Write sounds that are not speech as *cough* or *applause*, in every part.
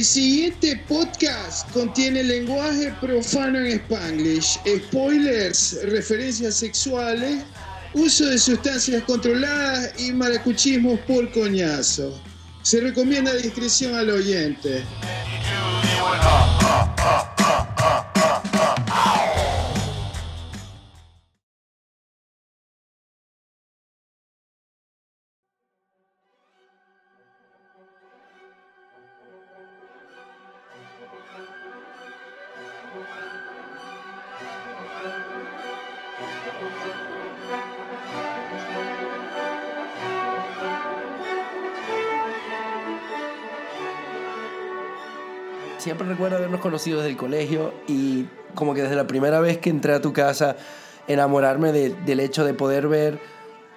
El siguiente podcast contiene lenguaje profano en Spanglish, spoilers, referencias sexuales, uso de sustancias controladas y maracuchismos por coñazo. Se recomienda discreción al oyente. Recuerdo habernos conocido desde el colegio y como que desde la primera vez que entré a tu casa, enamorarme del hecho de poder ver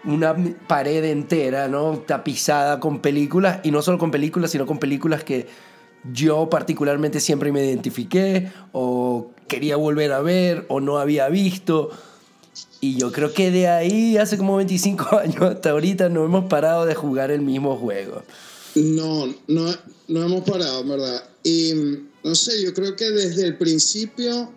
una pared entera, ¿no? Tapizada con películas, y no solo con películas, sino con películas que yo particularmente siempre me identifiqué o quería volver a ver o no había visto. Y yo creo que de ahí, hace como 25 *laughs* años hasta ahorita, no hemos parado de jugar el mismo juego. No, no, no hemos parado, ¿verdad? Y no sé, yo creo que desde el principio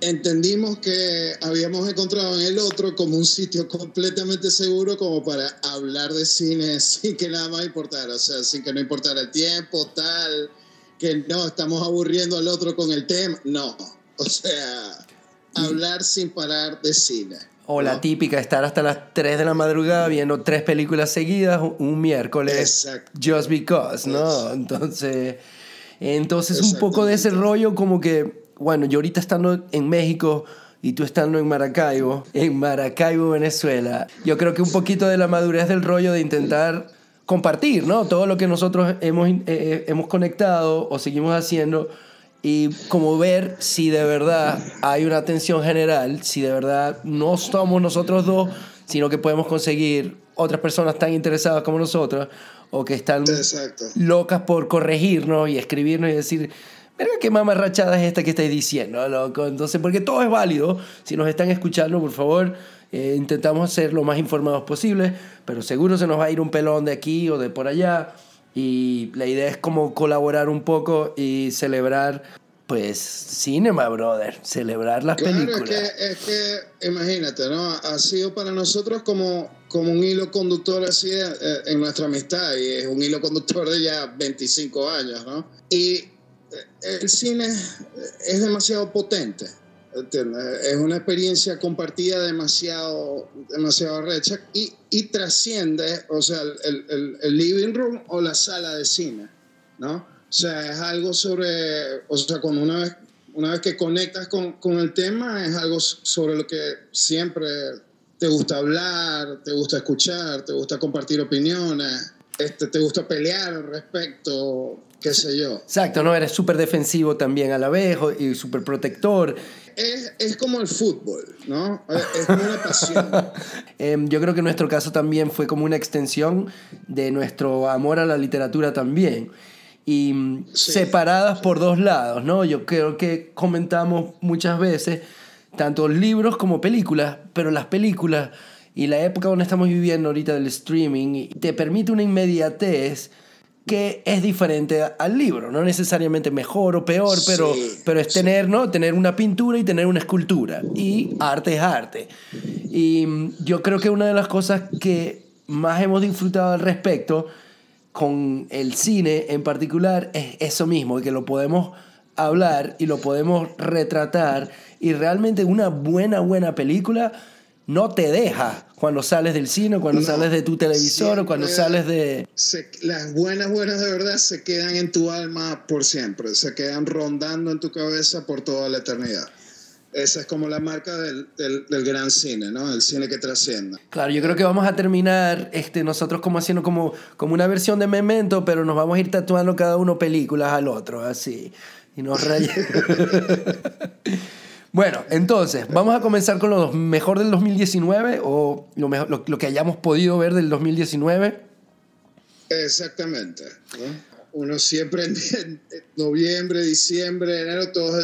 entendimos que habíamos encontrado en el otro como un sitio completamente seguro como para hablar de cine *laughs* sin que nada más importara, o sea, sin que no importara el tiempo, tal, que no, estamos aburriendo al otro con el tema, no, o sea, hablar sin parar de cine. O la típica, estar hasta las 3 de la madrugada viendo tres películas seguidas un miércoles. Exacto. Just because, ¿no? Entonces, entonces un poco de ese rollo como que, bueno, yo ahorita estando en México y tú estando en Maracaibo, en Maracaibo, Venezuela, yo creo que un poquito de la madurez del rollo de intentar compartir, ¿no? Todo lo que nosotros hemos, eh, eh, hemos conectado o seguimos haciendo y como ver si de verdad hay una atención general, si de verdad no somos nosotros dos, sino que podemos conseguir otras personas tan interesadas como nosotros o que están locas por corregirnos y escribirnos y decir, verga, qué mamarrachada es esta que estáis diciendo, loco. Entonces, porque todo es válido, si nos están escuchando, por favor, eh, intentamos ser lo más informados posible, pero seguro se nos va a ir un pelón de aquí o de por allá. Y la idea es como colaborar un poco y celebrar, pues, cinema, brother. Celebrar las películas. Claro, es que, es que, imagínate, ¿no? Ha sido para nosotros como, como un hilo conductor así eh, en nuestra amistad. Y es un hilo conductor de ya 25 años, ¿no? Y eh, el cine es demasiado potente. Es una experiencia compartida demasiado, demasiado recha y, y trasciende, o sea, el, el, living room o la sala de cine, ¿no? O sea, es algo sobre, o sea, cuando una vez, una vez que conectas con, con el tema, es algo sobre lo que siempre te gusta hablar, te gusta escuchar, te gusta compartir opiniones, este, te gusta pelear al respecto, qué sé yo. Exacto, ¿no? Eres súper defensivo también a la vez y súper protector es, es, como el fútbol, ¿no? Es como una pasión. *laughs* Em, yo creo que nuestro caso también fue como una extensión de nuestro amor a la literatura también. Y mm, separadas por dos lados, ¿no? Yo creo que comentamos muchas veces tanto libros como películas, pero las películas y la época donde estamos viviendo ahorita del streaming te permite una inmediatez que es diferente al libro, no necesariamente mejor o peor, pero, pero es tener, ¿no? tener una pintura y tener una escultura. Y arte es arte. Y mm, yo creo que una de las cosas que más hemos disfrutado al respecto con el cine en particular es eso mismo, que lo podemos hablar y lo podemos retratar y realmente una buena, buena película no te deja cuando sales del cine, cuando sales de tu televisor o cuando sales de... las buenas, buenas de verdad se quedan en tu alma por siempre, se quedan rondando en tu cabeza por toda la eternidad. Esa es como la marca del, del, gran cine, ¿no? El cine que trasciende. Claro, yo creo que vamos a terminar este, nosotros como haciendo como, como una versión de Memento, pero nos vamos a ir tatuando cada uno películas al otro, así. Y nos rayamos. *laughs* Bueno, entonces, vamos a comenzar con lo mejor del 2019 o lo, mejor, lo, que hayamos podido ver del 2019. Exactamente. Uno siempre en noviembre, diciembre, enero, todo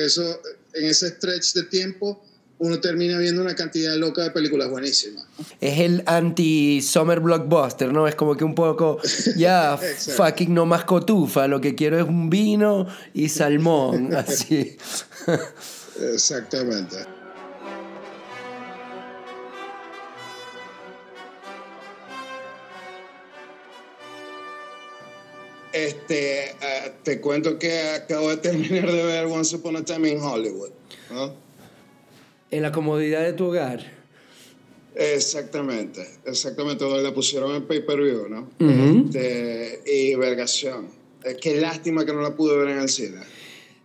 eso, en ese stretch de tiempo, uno termina viendo una cantidad loca de películas buenísimas. Es el anti-summer blockbuster, ¿no? Es como que un poco, *laughs* ya, fucking no más cotufa, lo que quiero es un vino y salmón, *laughs* así. Exactamente. Este, ah, te cuento que acabo de terminar de ver Once Upon a Time in Hollywood. En la comodidad de tu hogar. Exactamente, exactamente, donde la pusieron en pay-per-view, ¿no? Este, y vergación. Qué lástima que no la pude ver en el cine.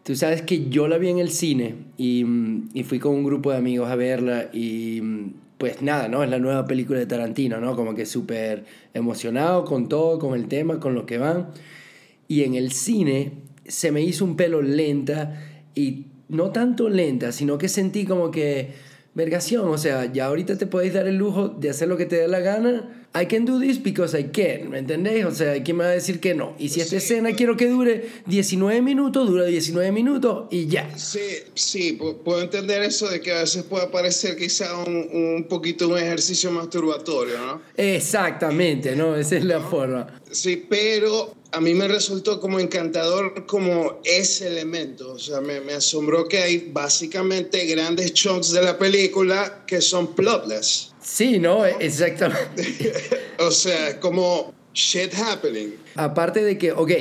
Tú sabes que yo la vi en el cine y, y fui con un grupo de amigos a verla y pues nada, ¿no? Es la nueva película de Tarantino, ¿no? Como que súper emocionado con todo, con el tema, con lo que van. Y en el cine se me hizo un pelo lenta y no tanto lenta, sino que sentí como que, vergación, o sea, ya ahorita te podéis dar el lujo de hacer lo que te dé la gana. I can do this because I can, ¿me entendéis? O sea, ¿quién me va a decir que no? Y si esta escena quiero que dure 19 minutos, dura 19 minutos y ya. Sí, sí, puedo entender eso de que a veces puede parecer quizá un, un poquito un ejercicio masturbatorio, ¿no? Exactamente, ¿no? Esa es la forma. Sí, pero a mí me resultó como encantador como ese elemento. O sea, me, me, asombró que hay básicamente grandes chunks de la película que son plotless. Sí, ¿no? Exactamente. *laughs* o sea, como shit happening. Aparte de que, ok,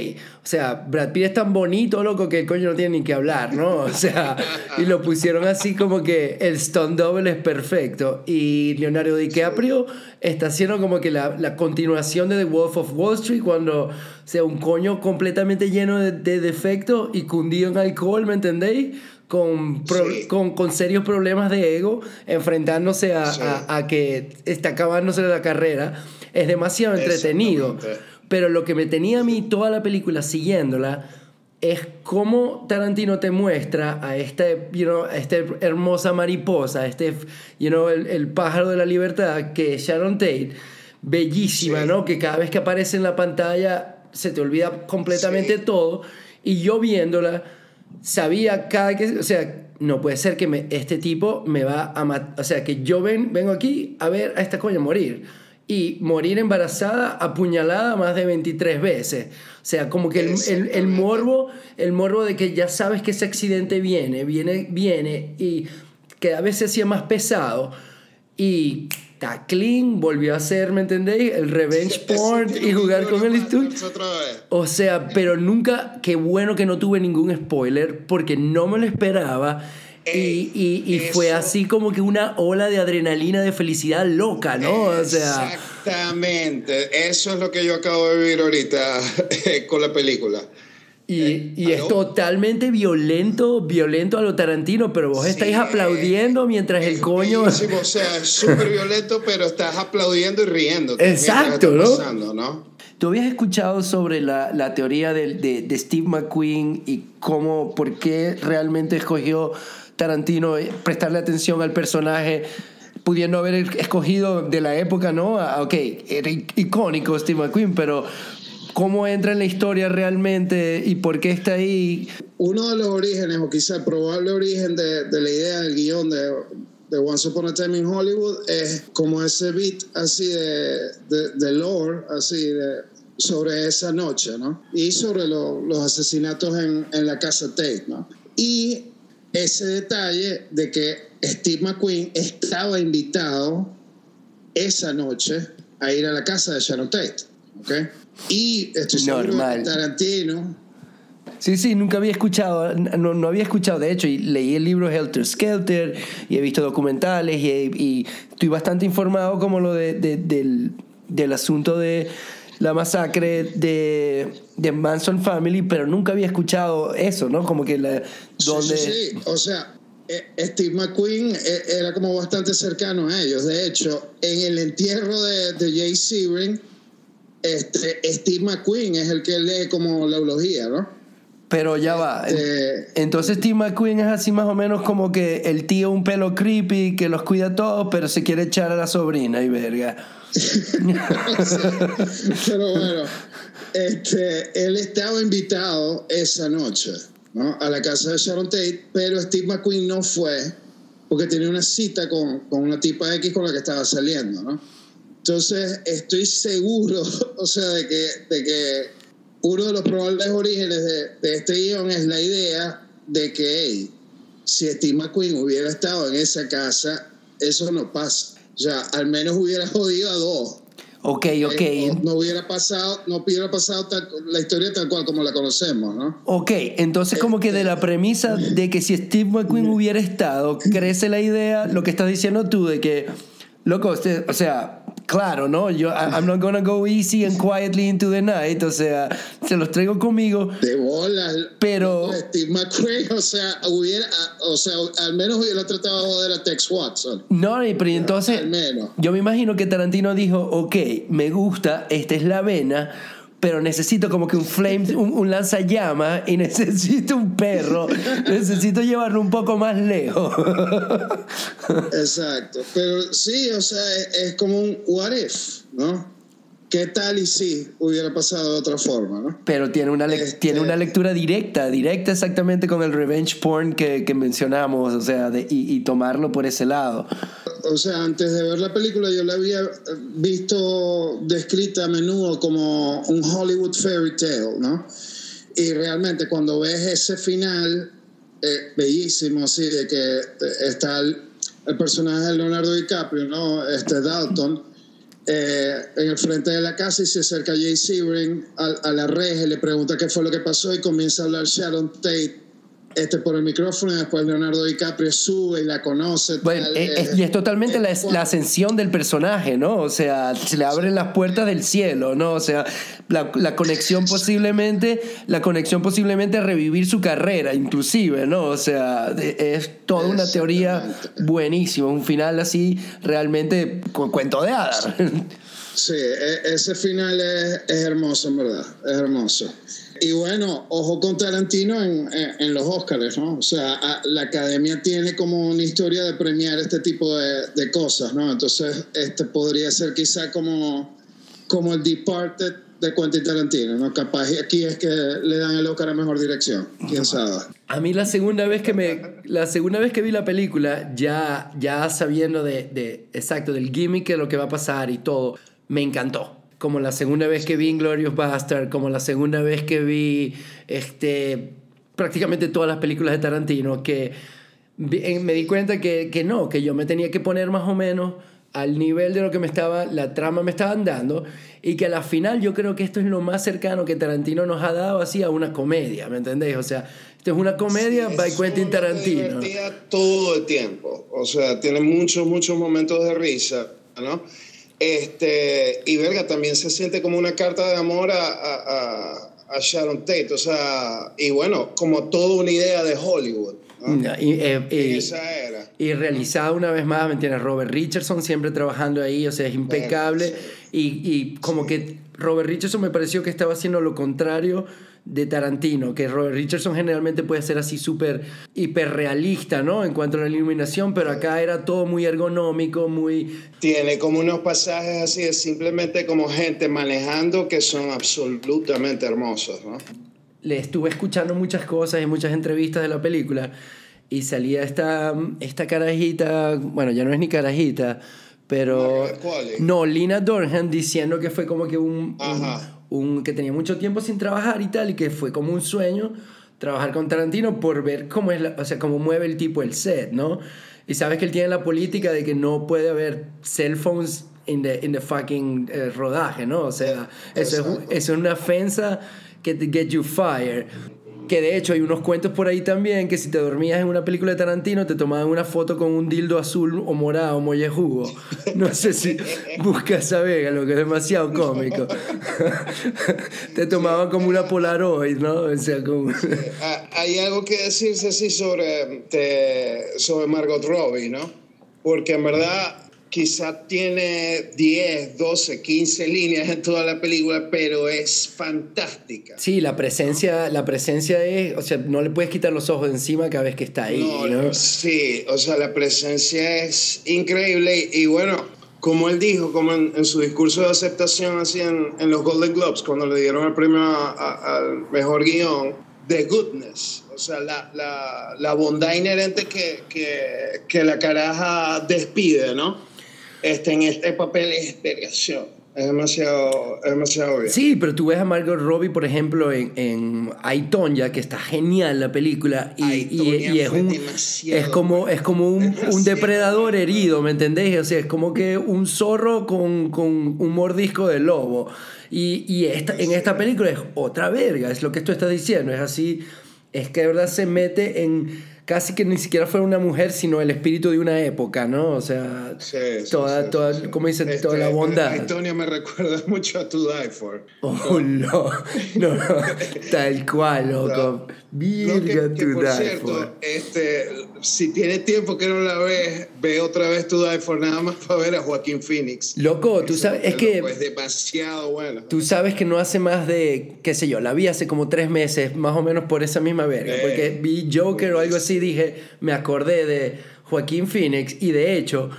o sea, Brad Pitt es tan bonito, loco, que el coño no tiene ni que hablar, ¿no? O sea, y lo pusieron así como que el stunt double es perfecto. Y Leonardo DiCaprio está haciendo como que la, la, continuación de The Wolf of Wall Street cuando, o sea, un coño completamente lleno de, de defectos y cundido en alcohol, ¿me entendéis? Con, con, con, serios problemas de ego, enfrentándose a, a, a que está acabándose la carrera es demasiado entretenido. Pero lo que me tenía a mí toda la película siguiéndola es cómo Tarantino te muestra a esta, you know, esta hermosa mariposa, este, you know, el, pájaro de la libertad, que es Sharon Tate, bellísima, ¿no? Que cada vez que aparece en la pantalla se te olvida completamente todo. Y yo viéndola, sabía cada que, o sea, no puede ser que me, este tipo me va a matar, o sea, que yo ven, vengo aquí a ver a esta coña morir y morir embarazada apuñalada más de 23 veces. O sea, como que el, el, morbo, el morbo de que ya sabes que ese accidente viene, viene, viene y cada vez se hacía más pesado. Y clean volvió a hacer, ¿me entendéis? El revenge porn y jugar con el estudio. O sea, pero nunca, qué bueno que no tuve ningún spoiler porque no me lo esperaba y, y, y fue así como que una ola de adrenalina, de felicidad loca, ¿no? O sea, Exactamente, eso es lo que yo acabo de vivir ahorita *laughs* con la película. Y, eh, y es totalmente violento, violento a lo Tarantino, pero vos estáis aplaudiendo mientras el coño... o sea, es súper violento, pero estás aplaudiendo y riendo. Exacto, ¿no? ¿no? ¿Tú habías escuchado sobre la, la teoría de, de, de, Steve McQueen y cómo, por qué realmente escogió Tarantino eh, prestarle atención al personaje pudiendo haber escogido de la época, ¿no? Ah, ok, era icónico Steve McQueen, pero cómo entra en la historia realmente y por qué está ahí. Uno de los orígenes, o quizá el probable origen de, de la idea del guion de, de, Once Upon a Time in Hollywood es como ese beat así de, de, lore, así de, sobre esa noche, ¿no? Y sobre los asesinatos en, en la casa Tate, ¿no? Y ese detalle de que Steve McQueen estaba invitado esa noche a ir a la casa de Sharon Tate. ¿okay? Y estoy seguro que Tarantino. Sí, sí, nunca había escuchado, no, no, había escuchado, de hecho, y leí el libro Helter Skelter, y he visto documentales, y, y estoy bastante informado como lo de, del, del asunto de la masacre de, de, Manson Family, pero nunca había escuchado eso, ¿no? Como que la... Donde... Sí, sí, o sea, eh, Steve McQueen eh, era como bastante cercano a ellos. De hecho, en el entierro de, de Jay Sebring, este, Steve McQueen es el que lee como la eulogía, ¿no? Pero ya va. Este, Entonces Steve McQueen es así más o menos como que el tío un pelo creepy que los cuida todos, pero se quiere echar a la sobrina y verga. *laughs* Pero bueno, este, él estaba invitado esa noche ¿no? a la casa de Sharon Tate, pero Steve McQueen no fue porque tenía una cita con, con una tipa X con la que estaba saliendo, ¿no? Entonces, estoy seguro, *laughs* o sea, de que, de que uno de los probables orígenes de, de este guion es la idea de que, hey, si Steve McQueen hubiera estado en esa casa, eso no pasa. O sea, al menos hubiera jodido a dos. Ok, ok. Eh, no, hubiera pasado, no hubiera pasado la historia tal cual como la conocemos, ¿no? Ok, entonces como que de la premisa de que si Steve McQueen hubiera estado, crece la idea, lo que estás diciendo tú, de que, loco, o sea, Claro, ¿no? Yo, I'm not gonna go easy and quietly into the night. O sea, se los traigo conmigo. De bolas. Pero. Steve McQueen, o sea, hubiera, o sea, al menos hubiera tratado de joder a Tex Watson. No, pero entonces. Al menos. Yo me imagino que Tarantino dijo, ok, me gusta, esta es la vena pero necesito como que un flame, un, un lanzallamas y *laughs* necesito un perro. necesito llevarlo un poco más lejos. *laughs* Exacto. Pero sí, o sea, es, como un what if, ¿no? ¿Qué tal y si hubiera pasado de otra forma, no? Pero tiene una, este tiene una lectura directa, directa exactamente con el revenge porn que, que mencionamos, o sea, de, y, y tomarlo por ese lado o sea, antes de ver la película yo la había visto descrita a menudo como un Hollywood fairy tale, ¿no? Y realmente cuando ves ese final eh, bellísimo, así, de que está el, personaje de Leonardo DiCaprio, ¿no? Este Dalton, eh, en el frente de la casa y se acerca Jay Sebring a, a la reja y le pregunta qué fue lo que pasó y comienza a hablar Sharon Tate este, por el micrófono y después Leonardo DiCaprio sube y la conoce. Bueno, eh, eh, y es totalmente la, la, ascensión del personaje, ¿no? O sea, se le abren las puertas del cielo, ¿no? O sea, la, la, conexión posiblemente, la conexión posiblemente a revivir su carrera, inclusive, ¿no? O sea, es toda una teoría buenísima, un final así realmente con cuento de hadas. Sí, e, ese final es, es hermoso, en verdad, es hermoso. Y bueno, ojo con Tarantino en, en, los Oscars, ¿no? O sea, la academia tiene como una historia de premiar este tipo de, de, cosas, ¿no? Entonces, este podría ser quizá como, como el Departed de Quentin Tarantino, ¿no? Capaz aquí es que le dan el Oscar a mejor dirección, quién sabe. A mí la segunda vez que me la segunda vez que vi la película, ya ya sabiendo de, de exacto del gimmick de lo que va a pasar y todo, me encantó como la segunda vez que vi Inglorious Bastard, como la segunda vez que vi este, prácticamente todas las películas de Tarantino, que me di cuenta que, que no, que yo me tenía que poner más o menos al nivel de lo que me estaba, la trama me estaban dando, y que a la final yo creo que esto es lo más cercano que Tarantino nos ha dado así a una comedia, ¿me entendéis? O sea, esto es una comedia by Quentin Tarantino. todo el tiempo, o sea, tiene muchos, muchos momentos de risa, ¿no? Este, y verga, también se siente como una carta de amor a, a, a Sharon Tate, o sea, y bueno, como toda una idea de Hollywood. Y, eh, esa era. y realizada una vez más, ¿me entiendes? Robert Richardson siempre trabajando ahí, o sea, es impecable. Y, y, como que Robert Richardson me pareció que estaba haciendo lo contrario de Tarantino, que Robert Richardson generalmente puede ser así súper hiperrealista, ¿no? En cuanto a la iluminación, pero acá era todo muy ergonómico, muy... Tiene como unos pasajes así de simplemente como gente manejando que son absolutamente hermosos, ¿no? Le estuve escuchando muchas cosas y muchas entrevistas de la película y salía esta, esta carajita, bueno, ya no es ni carajita, pero... No, Lina Dorhan diciendo que fue como que un un, que tenía mucho tiempo sin trabajar y tal, y que fue como un sueño trabajar con Tarantino por ver cómo, es o sea, cómo mueve el tipo el set, ¿no? Y sabes que él tiene la política de que no puede haber cell phones en the, in the fucking eh, rodaje, ¿no? O sea, eso es, eso es una ofensa que te get you fired. Que de hecho hay unos cuentos por ahí también que si te dormías en una película de Tarantino te tomaban una foto con un dildo azul o morado o mollejugo. No sé si buscas a Vega, lo que es demasiado cómico. *laughs* te tomaban como una Polaroid, ¿no? O sea, como... Ah, hay algo que decirse así sobre, sobre Margot Robbie, ¿no? Porque en verdad quizá tiene 10, 12, 15 líneas en toda la película, pero es fantástica. Sí, la presencia, la presencia es, o sea, no le puedes quitar los ojos de encima cada vez que está ahí. No, Sí, o sea, la presencia es increíble y, bueno, como él dijo, como en, su discurso de aceptación así en, en, los Golden Globes, cuando le dieron el premio al mejor guion, the goodness, o sea, la, la, la bondad inherente que, que, que, la caraja despide, ¿no? Este, en este papel es expiación. Es demasiado, es demasiado obvio. Sí, pero tú ves a Margot Robbie, por ejemplo, en, en Aitonia, que está genial la película, y, y, es, un, es como, es como un, un, depredador herido, ¿me entendés? O sea, es como que un zorro con, con un mordisco de lobo. Y, y esta, en esta película es otra verga, es lo que tú estás diciendo, es así, es que de verdad se mete en casi que ni siquiera fue una mujer, sino el espíritu de una época, ¿no? O sea, toda, toda, ¿cómo dicen? toda la este, bondad. Antonio me *laughs* recuerda mucho a To Die For. Oh, *laughs* no, no, tal cual, *laughs* loco. Virga To por cierto, Este, si tiene tiempo que no la ves, ve otra vez To Die For, nada más para ver a Joaquín Phoenix. Loco, tú sabes, es que... Es demasiado bueno. Tú sabes que no hace más de, qué sé yo, la vi hace como tres meses, más o menos por esa misma verga, porque vi Joker o algo así dije, me acordé de Joaquín Phoenix y de hecho,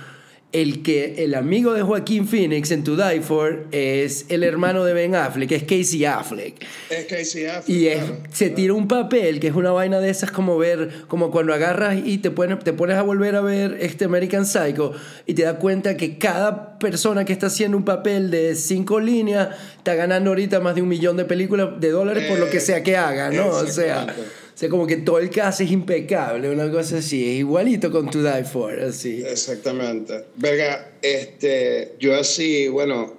el que el amigo de Joaquín Phoenix en To Die For es el hermano de Ben Affleck, es Casey Affleck. Es Casey Affleck. Y se tira un papel que es una vaina de esas como ver, como cuando agarras y te pones, te pones a volver a ver este American Psycho y te das cuenta que cada persona que está haciendo un papel de cinco líneas está ganando ahorita más de un millón de películas de dólares por lo que sea que haga, ¿no? O sea o sea, como que todo el caso es impecable, una cosa así, es igualito con To Die For, así. Exactamente. Verga, este, yo así, bueno,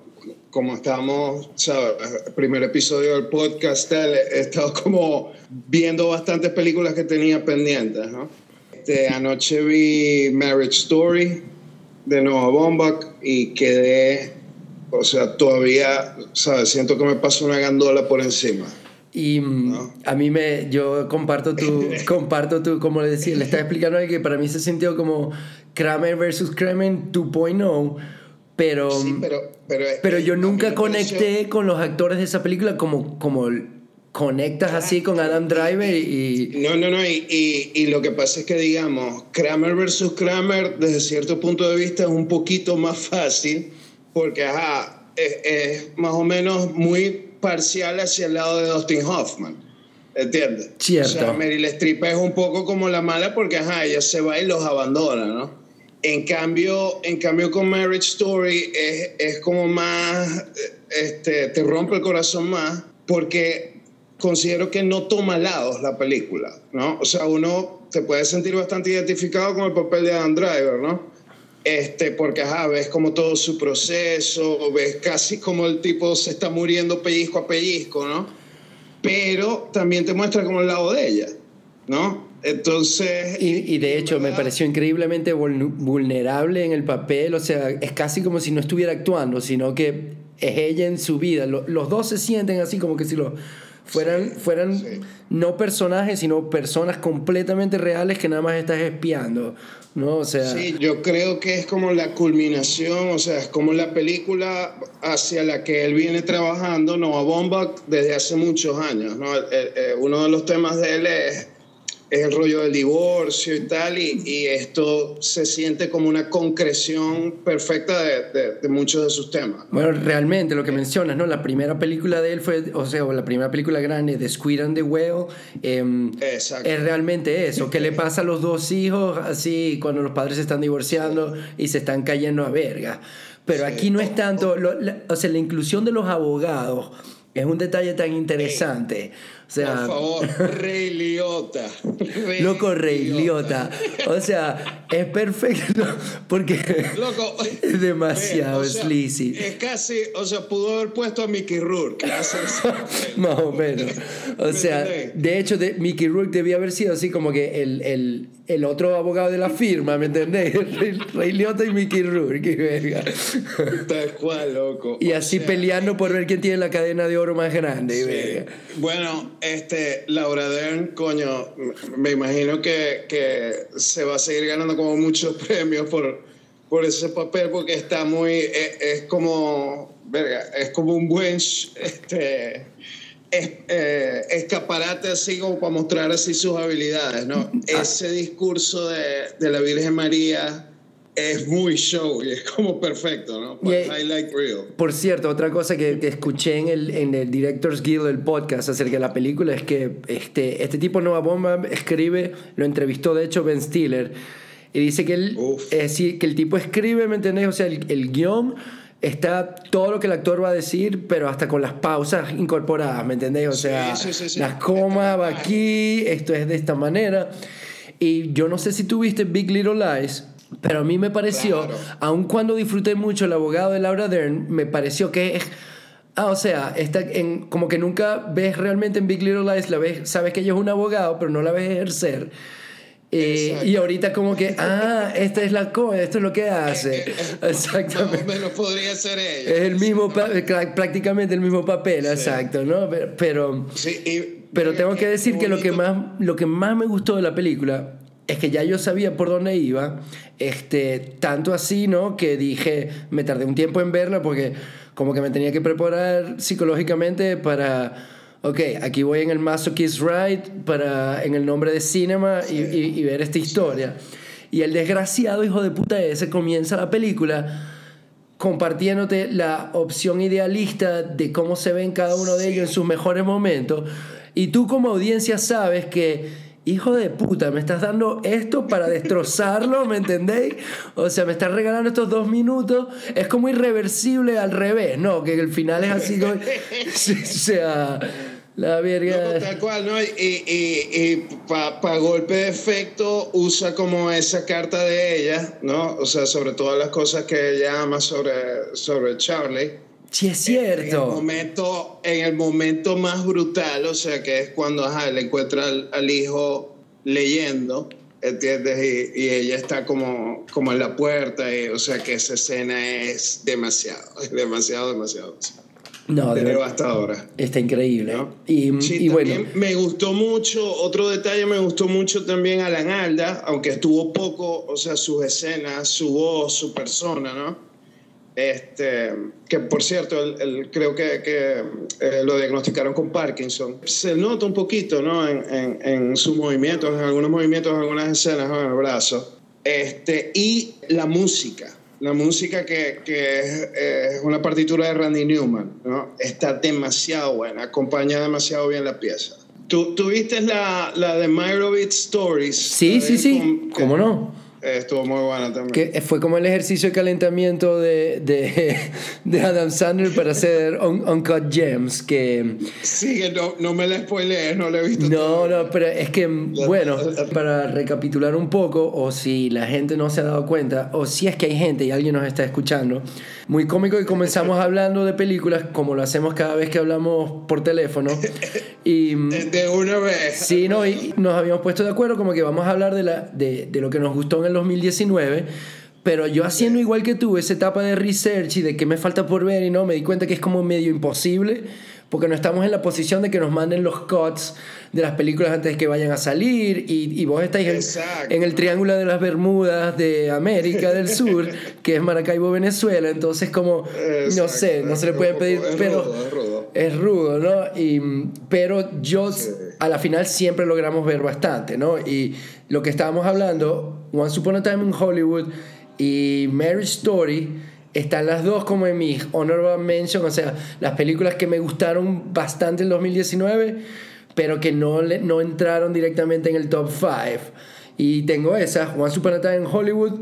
como estábamos, ¿sabes? El primer episodio del podcast, he estado como viendo bastantes películas que tenía pendientes, ¿no? Este, anoche vi Marriage Story de Noah Baumbach y quedé, o sea, todavía, ¿sabes? Siento que me pasó una gandola por encima. Y mm, a mí me, yo comparto tu, *laughs* comparto tu, como le decía, le estaba *laughs* explicando que para mí se sintió como Kramer versus Kramer 2.0, pero, sí, pero, pero, pero yo nunca conecté con los actores de esa película como, como conectas así con Adam Driver y... No, no, no, y, y, y, lo que pasa es que digamos, Kramer versus Kramer desde cierto punto de vista es un poquito más fácil, porque ajá, es, es más o menos muy parcial hacia el lado de Dustin Hoffman. ¿Entiendes? Cierto. O sea, Meryl Streep es un poco como la mala porque, ajá, ella se va y los abandona, ¿no? En cambio, en cambio con Marriage Story es, es como más, este, te rompe el corazón más porque considero que no toma lados la película, ¿no? O sea, uno te puede sentir bastante identificado con el papel de Adam Driver, ¿no? Este, porque ajá, ves como todo su proceso, ves casi como el tipo se está muriendo pellizco a pellizco, ¿no? Pero también te muestra como el lado de ella, ¿no? Entonces... Y, de hecho me pareció increíblemente vulnerable en el papel, o sea, es casi como si no estuviera actuando, sino que es ella en su vida. Los, dos se sienten así como que si lo fueran, fueran no personajes, sino personas completamente reales que nada más estás espiando. ¿no? O sea... Sí, yo creo que es como la culminación, o sea, es como la película hacia la que él viene trabajando, Noah Baumbach, desde hace muchos años, ¿no? uno de los temas de él es es el rollo del divorcio y tal, y, y, esto se siente como una concreción perfecta de, de, muchos de sus temas. Bueno, realmente lo que mencionas, ¿no? La primera película de él fue, o sea, la primera película grande de Squid and the Whale, eh, es realmente eso, ¿qué le pasa a los dos hijos así cuando los padres se están divorciando y se están cayendo a verga? Pero aquí no es tanto, o sea, la inclusión de los abogados es un detalle tan interesante. O sea, Por favor, Rey Liotta. loco, Rey Liotta. O sea, es perfecto porque loco, *laughs* es demasiado o sleazy. Es casi, o sea, pudo haber puesto a Mickey Rourke. *laughs* Más o menos. O sea, de hecho, de, Mickey Rourke debía haber sido así como que el, el, el otro abogado de la firma, ¿me entendés? *laughs* Rey, Liotta y Mickey Rourke, verga. Tal cual, loco. Y así peleando por ver quién tiene la cadena de oro más grande, verga. Bueno, este, Laura Dern, coño, me imagino que, que, se va a seguir ganando como muchos *laughs* premios por, por ese papel porque está muy, e, es, como, verga, es como un buen este, es, eh, escaparate así como para mostrar así sus habilidades, ¿no? Ah. Ese discurso de, de la Virgen María es muy show y es como perfecto, ¿no? highlight real. Por cierto, otra cosa que, que, escuché en el, en el Directors Guild del podcast acerca de la película es que este, este tipo Nueva Bomba escribe, lo entrevistó de hecho Ben Stiller, y dice que, él, es que el tipo escribe, ¿me entendés? O sea, el, el guion está todo lo que el actor va a decir, pero hasta con las pausas incorporadas, ¿me entendés? O sea, las comas va aquí, esto es de esta manera. Y yo no sé si tuviste Big Little Lies, pero a mí me pareció, aun cuando disfruté mucho el abogado de Laura Dern, me pareció que es... Ah, o sea, está en, como que nunca ves realmente en Big Little Lies, la ves, sabes que ella es un abogado, pero no la ves ejercer. Eh, y ahorita como que, ah, esta es la cosa, esto es lo que hace. *laughs* *laughs* Exactamente. Podría ser ella. Es el mismo, prácticamente el mismo papel, exacto, ¿no? Pero, sí, pero tengo que decir que lo que, más, lo que más me gustó de la película es que ya yo sabía por dónde iba, este, tanto así, ¿no? Que dije, me tardé un tiempo en verla porque como que me tenía que preparar psicológicamente para ok, aquí voy en el Kiss Ride para, en el nombre de cinema y, y, ver esta historia. Y el desgraciado hijo de puta ese comienza la película compartiéndote la opción idealista de cómo se ven cada uno de ellos en sus mejores momentos. Y tú como audiencia sabes que hijo de puta, me estás dando esto para destrozarlo, ¿me entendéis? O sea, me estás regalando estos dos minutos, es como irreversible al revés, ¿no? Que el final es así como... *laughs* o sea... La verga. tal cual, ¿no? Y, y, para golpe de efecto usa como esa carta de ella, ¿no? O sea, sobre todas las cosas que ella ama sobre, sobre Charlie Sí, es cierto. En el, momento, en el momento más brutal, o sea, que es cuando ajá, le encuentra al, hijo leyendo, ¿entiendes? Y, ella está como, como en la puerta, y, o sea, que esa escena es demasiado, es demasiado, demasiado. No, de devastadora. Está increíble. Y, y bueno. Me gustó mucho, otro detalle, me gustó mucho también Alan Alda, aunque estuvo poco, o sea, sus escenas, su voz, su persona, ¿no? Este, que por cierto, el, creo que, que eh, lo diagnosticaron con Parkinson. Se nota un poquito ¿no? en, en, en sus movimientos, en algunos movimientos, en algunas escenas en el brazo. Este, y la música, la música que, que es, una partitura de Randy Newman, ¿no? está demasiado buena, acompaña demasiado bien la pieza. ¿Tú, ¿tú viste la, la de Meyerowitz Stories? Sí, sí, sí, ¿cómo no? Estuvo muy buena también. Que fue como el ejercicio de calentamiento de, de, *laughs* de Adam Sandler para hacer Uncut Gems. Que, sí, que no, no me la spoilees, no la he visto. No, no, pero es que, bueno, para recapitular un poco, o si la gente no se ha dado cuenta, o si es que hay gente y alguien nos está escuchando, muy cómico que comenzamos hablando de películas como lo hacemos cada vez que hablamos por teléfono. *laughs* Y, de una vez. Sí, no, y nos habíamos puesto de acuerdo como que vamos a hablar de, la, de, de lo que nos gustó en el 2019. Pero yo haciendo igual que tú, esa etapa de research y de que me falta por ver y no, me di cuenta que es como medio imposible porque no estamos en la posición de que nos manden los cuts de las películas antes de que vayan a salir y, y vos estáis en, el Triángulo de las Bermudas de América del Sur, *laughs* que es Maracaibo, Venezuela, entonces como, no sé, no se le puede pedir, pero es rudo, ¿no? Y, pero yo a la final siempre logramos ver bastante, ¿no? Y lo que estábamos hablando, Once Upon a Time in Hollywood y Marriage Story, están las dos como en mis honorable mention, o sea, las películas que me gustaron bastante en 2019, pero que no, no entraron directamente en el top 5. Y tengo esas, One Upon a Time en Hollywood,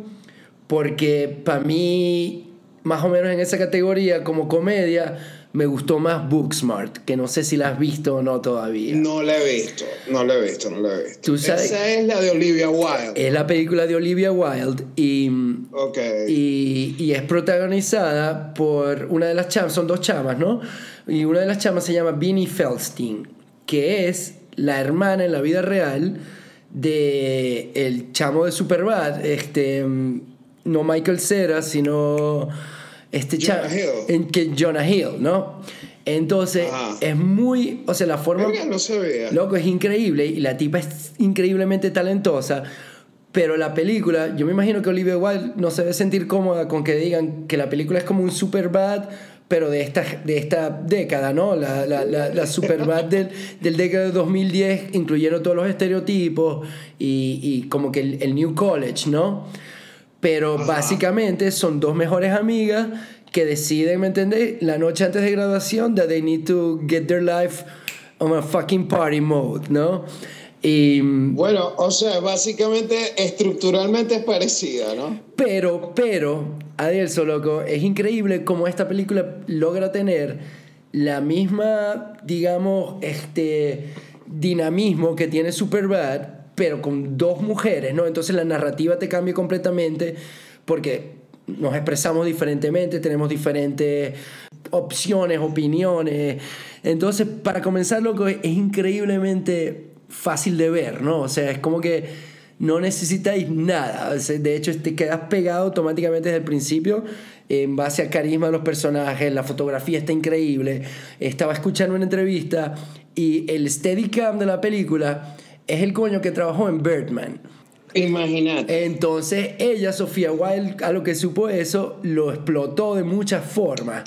porque para mí, más o menos en esa categoría, como comedia, me gustó más Booksmart, que no sé si la has visto o no todavía. No la he visto, no la he visto, no la he visto. Esa es la de Olivia Wilde. Es la película de Olivia Wilde y, y, y, es protagonizada por una de las chamas, son dos chamas, ¿no? Y una de las chamas se llama Beanie Feldstein, que es la hermana en la vida real de el chamo de Superbad, este, no Michael Cera, sino este Jonah Hill. En que Jonah Hill, ¿no? Entonces, es muy, o sea, la forma... no se vea. Loco, es increíble y la tipa es increíblemente talentosa, pero la película, yo me imagino que Olivia Wilde no se debe sentir cómoda con que digan que la película es como un super bad, pero de esta, de esta década, ¿no? La, la, la, la super bad del, del década de 2010, incluyendo todos los estereotipos y, y como que el, el New College, ¿no? Pero básicamente son dos mejores amigas que deciden, ¿me entendéis? La noche antes de graduación, that they need to get their life on a fucking party mode, ¿no? Y, bueno, o sea, básicamente estructuralmente es parecida, ¿no? Pero, pero, Adelso, loco, es increíble cómo esta película logra tener la misma, digamos, este dinamismo que tiene Superbad, pero con dos mujeres, ¿no? Entonces la narrativa te cambia completamente porque nos expresamos diferentemente, tenemos diferentes opciones, opiniones. Entonces, para comenzar, loco, es increíblemente fácil de ver, ¿no? O sea, es como que no necesitáis nada. De hecho, te quedas pegado automáticamente desde el principio en base al carisma de los personajes, la fotografía está increíble. Estaba escuchando una entrevista y el Steadicam de la película es el coño que trabajó en Birdman. Imagínate. Entonces ella, Sofía Wilde, a lo que supo eso, lo explotó de muchas formas.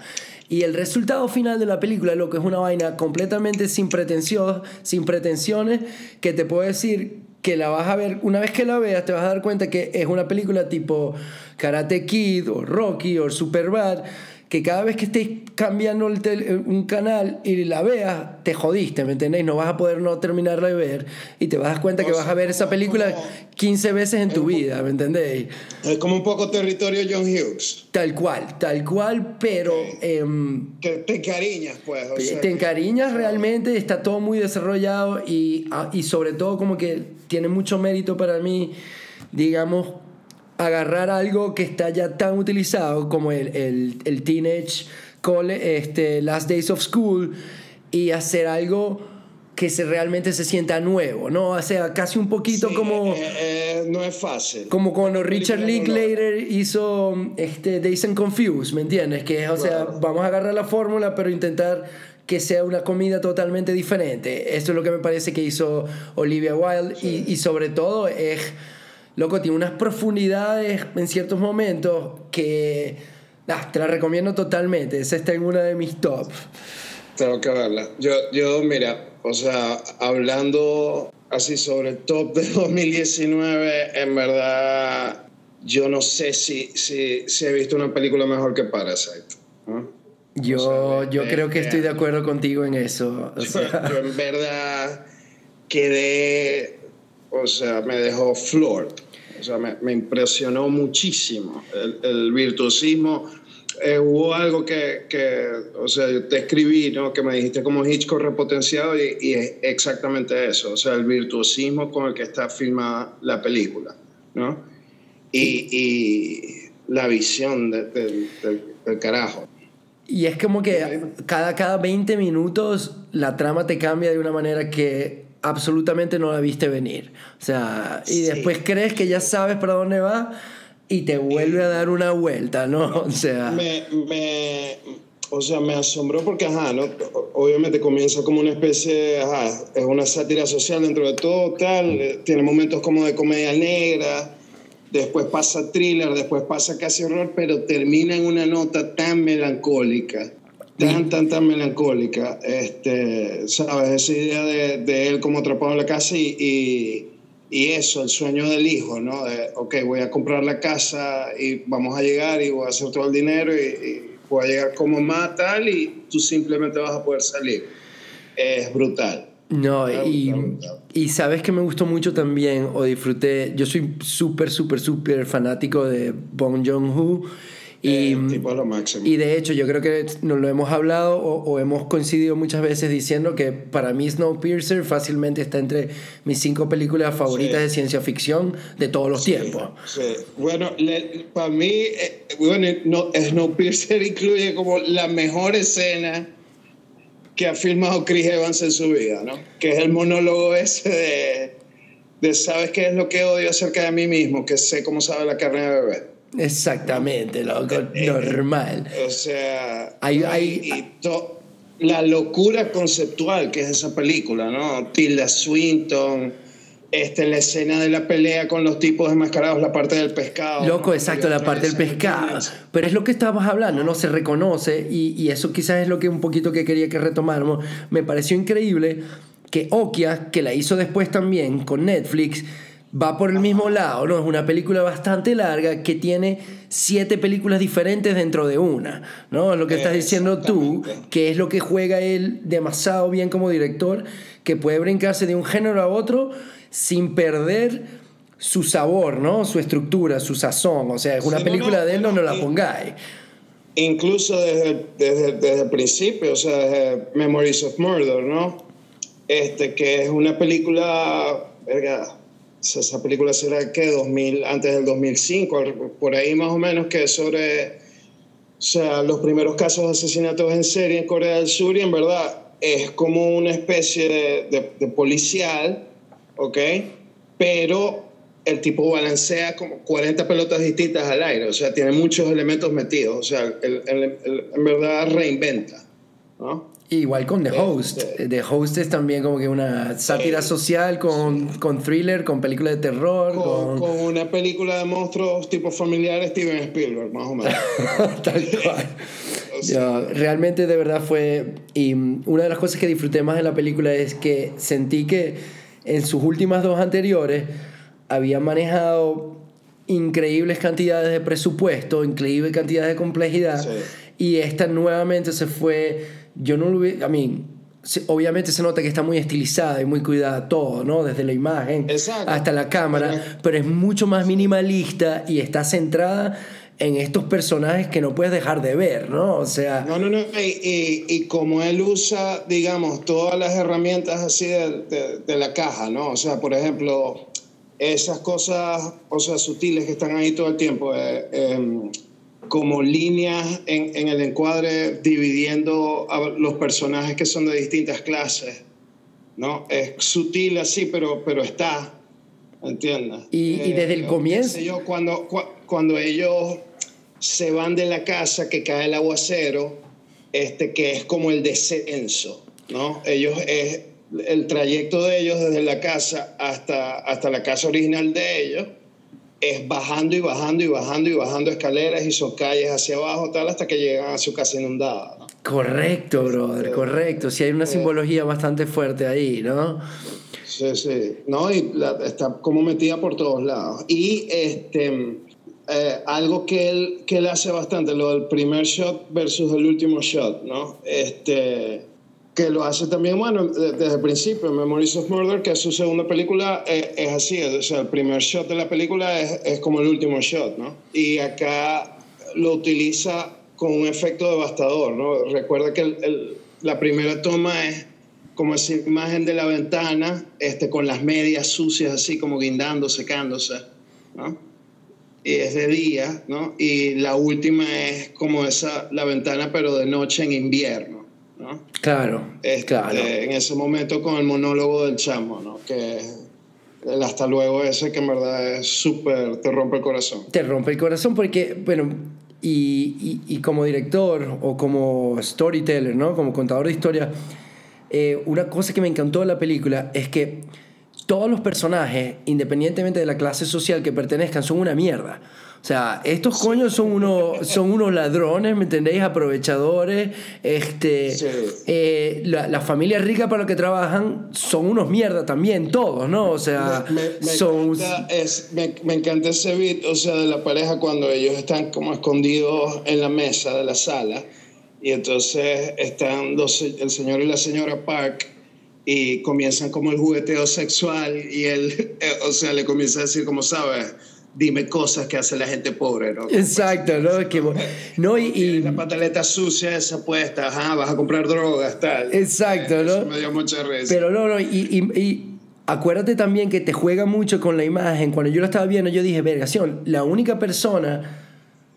Y el resultado final de la película, lo que es una vaina completamente sin pretensión, sin pretensiones, que te puedo decir que la vas a ver, una vez que la veas, te vas a dar cuenta que es una película tipo Karate Kid o Rocky o Superbad que cada vez que estés cambiando un canal y la veas, te jodiste, ¿me entendéis? No vas a poder no terminarla de ver y te vas a dar cuenta que vas a ver esa película 15 veces en tu vida, ¿me entendéis? Es como un poco territorio John Hughes. Tal cual, tal cual, pero... Em, te, encariñas, pues. te encariñas realmente, está todo muy desarrollado y, ah, y sobre todo como que tiene mucho mérito para mí, digamos, agarrar algo que está ya tan utilizado como el, el, el Teenage Cole, este, Last Days of School y hacer algo que se realmente se sienta nuevo, ¿no? O sea, casi un poquito como... Eh, eh, no es fácil. Como cuando Richard Linklater hizo este, Days and Confused, ¿me entiendes? Que es, o sea, vamos a agarrar la fórmula, pero intentar que sea una comida totalmente diferente. Esto es lo que me parece que hizo Olivia Wilde y, y sobre todo es loco, tiene unas profundidades en ciertos momentos que ah, te la recomiendo totalmente. Esa está en una de mis top. Tengo que verla. Yo, yo, mira, o sea, hablando así sobre el top de *laughs* 2019, en verdad, yo no sé si, si, si he visto una película mejor que Parasite. Yo, yo creo que estoy de acuerdo contigo en eso. *laughs* yo en verdad quedé o sea, me dejó flor. O sea, me, me impresionó muchísimo el, el virtuosismo. Eh, hubo algo que, que, o sea, yo te escribí, ¿no? Que me dijiste como Hitchcock repotenciado y, y, es exactamente eso. O sea, el virtuosismo con el que está filmada la película, ¿no? Y, y la visión de, del carajo. Y es como que cada, cada 20 minutos la trama te cambia de una manera que absolutamente no la viste venir. O sea, y después crees que ya sabes para dónde va y te vuelve a dar una vuelta, ¿no? *laughs* O sea... Me, me, o sea, me asombró porque, ajá, ¿no? obviamente comienza como una especie, ajá, es una sátira social dentro de todo, tal, eh, tiene momentos como de comedia negra, después pasa thriller, después pasa casi horror, pero termina en una nota tan melancólica tan, tan, tan melancólica, este, ¿sabes? Esa idea de, de él como atrapado en la casa y, y, eso, el sueño del hijo, ¿no? De, ok, voy a comprar la casa y vamos a llegar y voy a hacer todo el dinero y, voy a llegar como más tal y tú simplemente vas a poder salir. Es brutal. No, y, y, sabes que me gustó mucho también, o disfruté, yo soy súper, súper, súper fanático de Bong Joon-ho y, y de hecho, yo creo que nos lo hemos hablado o, hemos coincidido muchas veces diciendo que para mí Snowpiercer fácilmente está entre mis cinco películas favoritas de ciencia ficción de todos los tiempos. Sí. Bueno, para mí, eh, bueno, no, Snowpiercer incluye como la mejor escena que ha filmado Chris Evans en su vida, ¿no? Que es el monólogo ese de, de ¿sabes qué es lo que odio acerca de mí mismo? Que sé cómo sabe la carne de bebé. Exactamente, loco, eh, eh, normal. O sea, hay, hay... la locura conceptual que es esa película, ¿no? Tilda Swinton, este, la escena de la pelea con los tipos enmascarados, la parte del pescado. Loco, exacto, la parte del pescado. Pero es lo que estábamos hablando, ¿no? Se reconoce y, y, eso quizás es lo que un poquito que quería que retomáramos. Me pareció increíble que Okia, que la hizo después también con Netflix, va por el mismo lado, ¿no? Es una película bastante larga que tiene siete películas diferentes dentro de una, ¿no? Es lo que estás diciendo tú, que es lo que juega él demasiado bien como director, que puede brincarse de un género a otro sin perder su sabor, ¿no? Su estructura, su sazón. O sea, es una película de él, no, no la pongáis. Incluso desde, desde, desde, el principio, o sea, desde Memories of Murder, ¿no? Este, que es una película, verga, esa película será que 2000, antes del 2005, por ahí más o menos, que es sobre, o sea, los primeros casos de asesinatos en serie en Corea del Sur y en verdad es como una especie de, de policial, ¿ok? Pero el tipo balancea como 40 pelotas distintas al aire, o sea, tiene muchos elementos metidos, o sea, en verdad reinventa, ¿no? Igual con The este, Host. The Host es también como que una sátira social con, con thriller, con película de terror. Con, con... una película de monstruos tipo familiar Steven Spielberg, más o menos. *laughs* Tal cual. realmente de verdad fue... Y una de las cosas que disfruté más de la película es que sentí que en sus últimas dos anteriores había manejado increíbles cantidades de presupuesto, increíbles cantidades de complejidad, y esta nuevamente se fue, yo no lo vi, a mí, obviamente se nota que está muy estilizada y muy cuidada todo, ¿no? Desde la imagen hasta la cámara, pero es mucho más minimalista y está centrada en estos personajes que no puedes dejar de ver, ¿no? O sea... No, no, no, y, y, como él usa, digamos, todas las herramientas así de, de la caja, ¿no? O sea, por ejemplo, esas cosas, o sea, sutiles que están ahí todo el tiempo, eh, em, como líneas en, en, el encuadre dividiendo a los personajes que son de distintas clases, ¿no? Es sutil así, pero, pero está, ¿entiendes? Y, y desde el eh, comienzo... Yo, cuando, cuando ellos se van de la casa, que cae el aguacero, este, que es como el descenso, ¿no? Ellos es el trayecto de ellos desde la casa hasta, hasta la casa original de ellos es bajando y bajando y bajando y bajando escaleras y son calles hacia abajo, tal, hasta que llegan a su casa inundada. Correcto, brother, correcto. Sí, hay una simbología bastante fuerte ahí, ¿no? Sí, sí. No, y está como metida por todos lados. Y este, eh, algo que él, que él hace bastante, lo del primer shot versus el último shot, ¿no? Este que lo hace también, bueno, desde el principio, Memories of Murder, que es su segunda película, eh, es, así, o sea, el primer shot de la película es, es, como el último shot, ¿no? Y acá lo utiliza con un efecto devastador, ¿no? Recuerda que el, la primera toma es como esa imagen de la ventana, este, con las medias sucias así como guindando, secándose, ¿no? Y es de día, ¿no? Y la última es como esa, la ventana pero de noche en invierno. Claro, este, claro. En ese momento con el monólogo del chamo, ¿no? Que el hasta luego ese que en verdad es súper, te rompe el corazón. Te rompe el corazón porque, bueno, y, y, como director o como storyteller, ¿no? Como contador de historia, eh, una cosa que me encantó de la película es que todos los personajes, independientemente de la clase social que pertenezcan, son una mierda. O sea, estos coños son unos, son unos ladrones, ¿me entendéis? Aprovechadores. Este, eh, la, familia rica para lo que trabajan son unos mierda también, todos, ¿no? O sea, me, son... Encanta es, me, encanta ese beat, o sea, de la pareja cuando ellos están como escondidos en la mesa de la sala. Y entonces están dos, el señor y la señora Park y comienzan como el jugueteo sexual y él, *laughs* eh, o sea, le comienza a decir, como sabes, dime cosas que hace la gente pobre, ¿no? Exacto, ¿no? Que, no y, La pataleta sucia esa puesta, ajá, vas a comprar drogas, tal. Exacto, ¿no? Eso me dio mucha risa. Pero no, no, y, y, acuérdate también que te juega mucho con la imagen. Cuando yo lo estaba viendo, yo dije, vergación, la única persona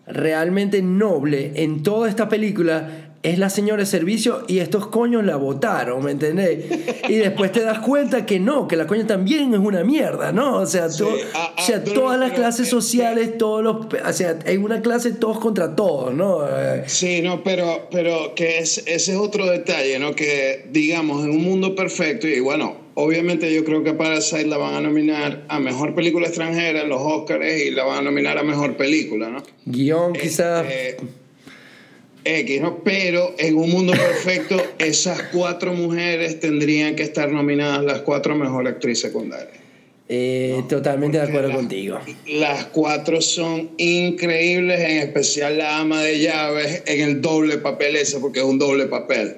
realmente noble en toda esta película es la señora de servicio y estos coños la votaron, ¿me entendés? Y después te das cuenta que no, que la coña también es una mierda, ¿no? O sea, ah, o sea ah, todas las clases sociales, todos los... O sea, hay una clase todos contra todos, ¿no? Sí, no, pero, pero que es, ese es otro detalle, ¿no? Que digamos, en un mundo perfecto, y bueno, obviamente yo creo que Parasite la van a nominar a Mejor Película Extranjera en los Oscars y la van a nominar a Mejor Película, ¿no? Guión quizás... Este, X, ¿no? Pero en un mundo perfecto, *laughs* esas cuatro mujeres tendrían que estar nominadas las cuatro mejores actrices secundarias. Eh, totalmente de acuerdo contigo. Las cuatro son increíbles, en especial la ama de llaves en el doble papel ese, porque es un doble papel.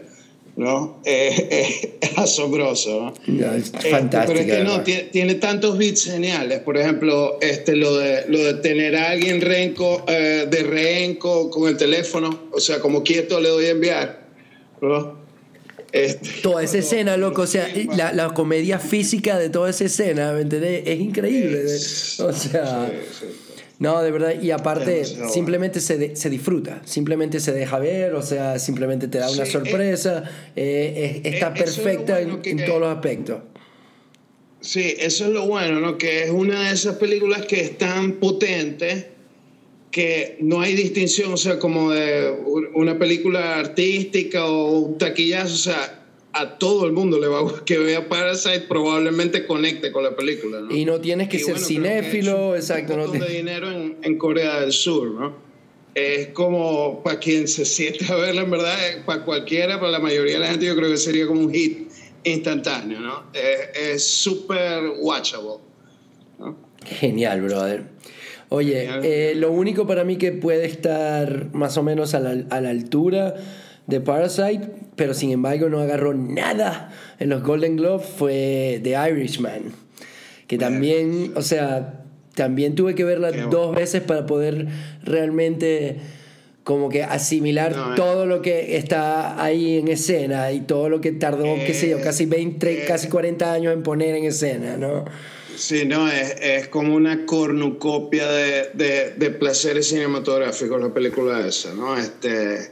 ¿No? *laughs* es asombroso, ¿no? es fantástico. pero es que no, tiene, tantos bits geniales. Por ejemplo, este, lo, de, lo de tener a alguien renco, eh, de reenco con el teléfono, o sea, como quieto le doy a enviar, ¿no? Este, toda esa escena, loco, o sea, la, la, comedia física de toda esa escena, ¿me entendés? Es increíble. o sea, no, de verdad, y aparte, simplemente se, se, disfruta, simplemente se deja ver, o sea, simplemente te da una sorpresa, eh, está perfecta en, en todos los aspectos. Sí, eso es lo bueno, ¿no? Que es una de esas películas que es tan potente que no hay distinción, o sea, como de una película artística o un taquillazo, o sea, a todo el mundo le va a que vea Parasite probablemente conecte con la película, ¿no? Y no tienes que ser cinéfilo, exacto. Un no de dinero en, en, Corea del Sur, ¿no? Es como para quien se siente a verla, en verdad, para cualquiera, para la mayoría de la gente, yo creo que sería como un hit instantáneo, ¿no? Es súper watchable, ¿no? Genial, brother. Oye, eh, lo único para mí que puede estar más o menos a la, a la, altura de Parasite, pero sin embargo no agarró nada en los Golden Globes, fue The Irishman. Que también, o sea, también tuve que verla dos veces para poder realmente como que asimilar eh. todo lo que está ahí en escena y todo lo que tardó, qué sé yo, casi 20, casi 40 años en poner en escena, ¿no? Sí, no, es, es como una cornucopia de, de, de, placeres cinematográficos la película esa, ¿no? Este,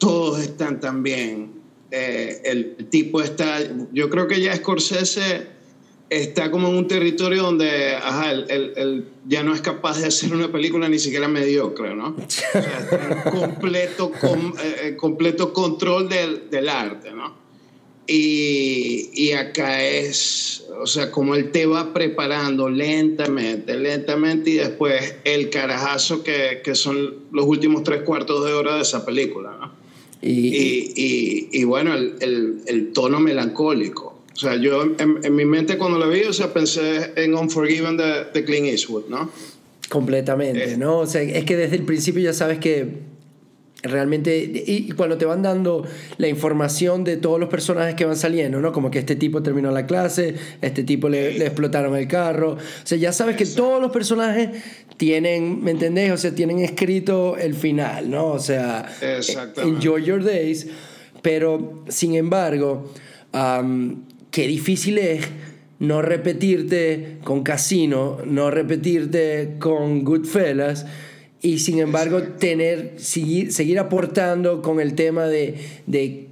todos están tan bien. Eh, el tipo está, yo creo que ya Scorsese está como en un territorio donde ajá, él, ya no es capaz de hacer una película ni siquiera mediocre, ¿no? O sea, está en *laughs* completo, eh, eh, completo control del, del arte, ¿no? Y, y, acá es, o sea, como él te va preparando lentamente, lentamente, y después el carajazo que, que son los últimos tres cuartos de hora de esa película, ¿no? Y, y, y bueno, el, el, el, tono melancólico. O sea, yo en, en, mi mente cuando la vi, o sea, pensé en Unforgiven de, de Clint Eastwood, ¿no? Completamente, eh. ¿no? O sea, es que desde el principio ya sabes que realmente y cuando te van dando la información de todos los personajes que van saliendo, ¿no? Como que este tipo terminó la clase, este tipo le, le explotaron el carro, o sea, ya sabes que todos los personajes tienen, ¿me entendés? O sea, tienen escrito el final, ¿no? O sea, enjoy your days, pero sin embargo, qué difícil es no repetirte con Casino, no repetirte con Goodfellas, y sin embargo tener, seguir, seguir aportando con el tema de, de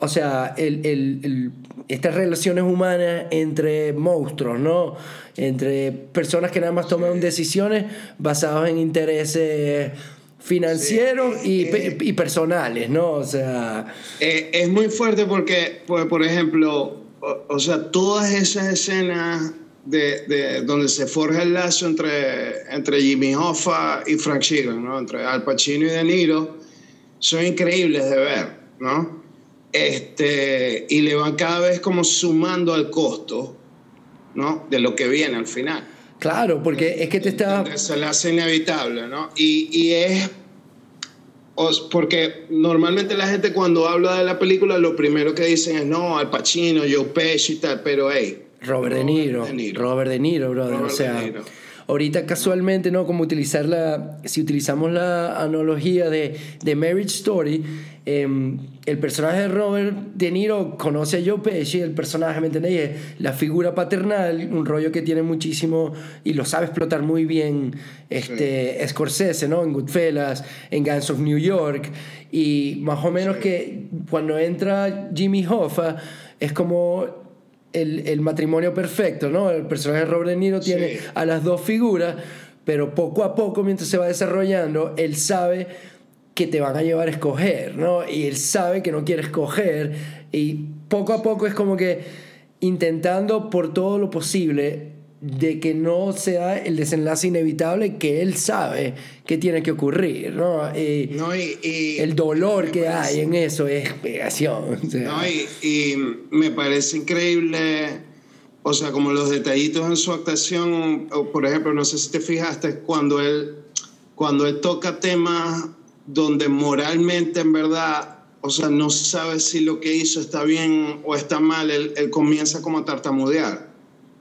o sea, el, el, estas relaciones humanas entre monstruos, ¿no? Entre personas que nada más toman decisiones basadas en intereses financieros y, eh, y, personales, ¿no? O sea... Eh, es muy fuerte porque, por, por ejemplo, o, o sea, todas esas escenas de, de, donde se forja el lazo entre, entre Jimmy Hoffa y Frank Sheeran, ¿no? entre Al Pacino y De Niro, son increíbles de ver, ¿no? Este, y le van cada vez como sumando al costo, ¿no? De lo que viene al final. Claro, porque es que te está... Se le hace inevitable, ¿no? Y, y es... Porque normalmente la gente cuando habla de la película lo primero que dicen es no, Al Pacino, Joe Pesci y tal, pero hey, Robert, De, Niro, Robert De Niro, brother. o sea, ahorita casualmente, ¿no? Como utilizar la. Si utilizamos la analogía de, de Marriage Story, em, el personaje de Robert De Niro conoce a Joe Pesci, el personaje, ¿me entendéis? La figura paternal, un rollo que tiene muchísimo y lo sabe explotar muy bien este, Scorsese, ¿no? En Goodfellas, en Guns of New York. Y más o menos que cuando entra Jimmy Hoffa, es como el, el, matrimonio perfecto, ¿no? El personaje de Robert De Niro tiene a las dos figuras, pero poco a poco, mientras se va desarrollando, él sabe que te van a llevar a escoger, ¿no? Y él sabe que no quiere escoger, y poco a poco es como que intentando por todo lo posible de que no sea el desenlace inevitable que él sabe que tiene que ocurrir, ¿no? Y, no, y, el dolor que hay en eso es pegación. no, y, me parece increíble o sea, como los detallitos en su actuación, por ejemplo, no sé si te fijaste, cuando él, cuando él toca temas donde moralmente en verdad, o sea, no sabe si lo que hizo está bien o está mal, él, él comienza como a tartamudear.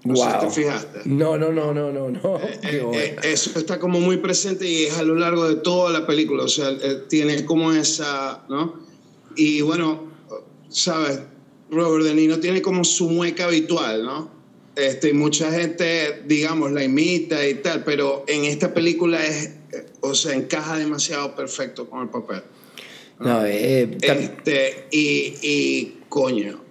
No sé si te fijaste. No, no, no, no, no. no. Eh, *laughs* eh, eh, eso está como muy presente y es a lo largo de toda la película, o sea, tiene como esa, ¿no? Y bueno, ¿sabes? Robert De Niro tiene como su mueca habitual, ¿no? Este, mucha gente, digamos, la imita y tal, pero en esta película es, o sea, encaja demasiado perfecto con el papel. No, eh, este, y, y, coño,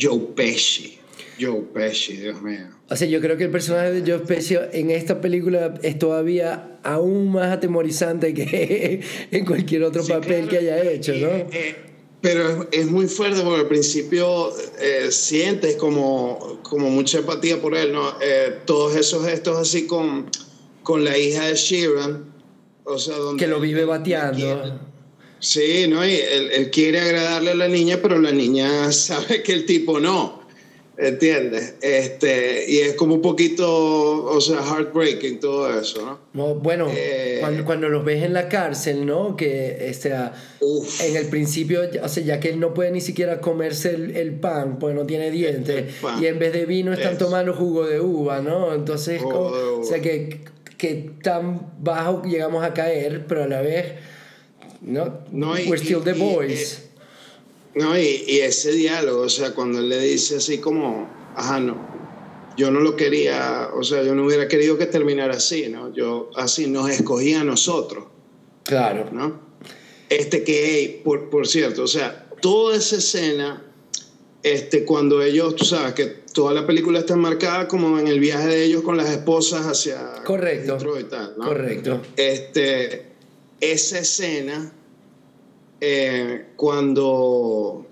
Joe Pesci. Joe Pesci, Dios mío. O sea, yo creo que el personaje de Joe Pesci en esta película es todavía aún más atemorizante que *laughs* en cualquier otro papel que haya hecho, ¿no? Eh, pero es, muy fuerte porque al principio eh, sientes como, como mucha empatía por él, ¿no? Eh, todos esos gestos así con, con la hija de Sheeran, o sea, donde... Que lo vive bateando. sí, ¿no? Y él, él, quiere agradarle a la niña, pero la niña *laughs* sabe que el tipo no. ¿Entiendes? Este, y es como un poquito, o sea, heartbreaking todo eso, ¿no? bueno, eh, cuando, cuando, los ves en la cárcel, ¿no? Que este, en el principio, o sea, ya que él no puede ni siquiera comerse el, pan, pues no tiene dientes, y en vez de vino están tomando jugo de uva, ¿no? Entonces, o sea, que, que tan bajo llegamos a caer, pero a la vez, ¿no? no We're still the boys. No, y, y, ese diálogo, o sea, cuando él le dice así como, ajá, no, yo no lo quería, o sea, yo no hubiera querido que terminara así, ¿no? Yo, así nos escogía a nosotros. Claro. ¿No? Este que, por, por cierto, o sea, toda esa escena, este, cuando ellos, tú sabes que toda la película está marcada como en el viaje de ellos con las esposas hacia Correcto. Correcto. Este, esa escena eh, cuando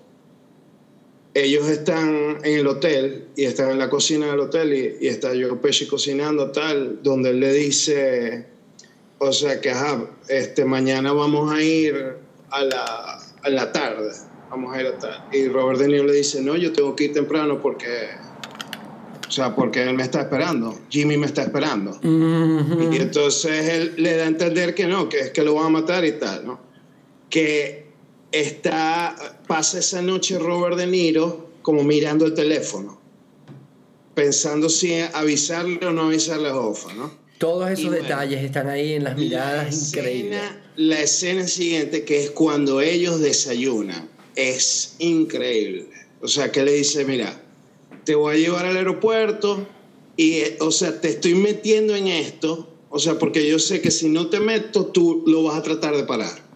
ellos están en el hotel y están en la cocina del hotel y, está yo Pesci cocinando tal, donde él le dice, o sea que, este, mañana vamos a ir a la, a la tarde, vamos a ir a tal. Y Robert De Niro le dice, no, yo tengo que ir temprano porque, o sea, porque él me está esperando, Jimmy me está esperando. Y entonces él le da a entender que no, que es que lo van a matar y tal, ¿no? Que está, pasa esa noche Robert De Niro como mirando el teléfono, pensando si avisarle o no avisarle a Hoffa, ¿no? Todos esos detalles están ahí en las miradas increíbles. La escena siguiente, que es cuando ellos desayunan, es increíble. O sea, que le dice, mira, te voy a llevar al aeropuerto y, o sea, te estoy metiendo en esto, o sea, porque yo sé que si no te meto, tú lo vas a tratar de parar.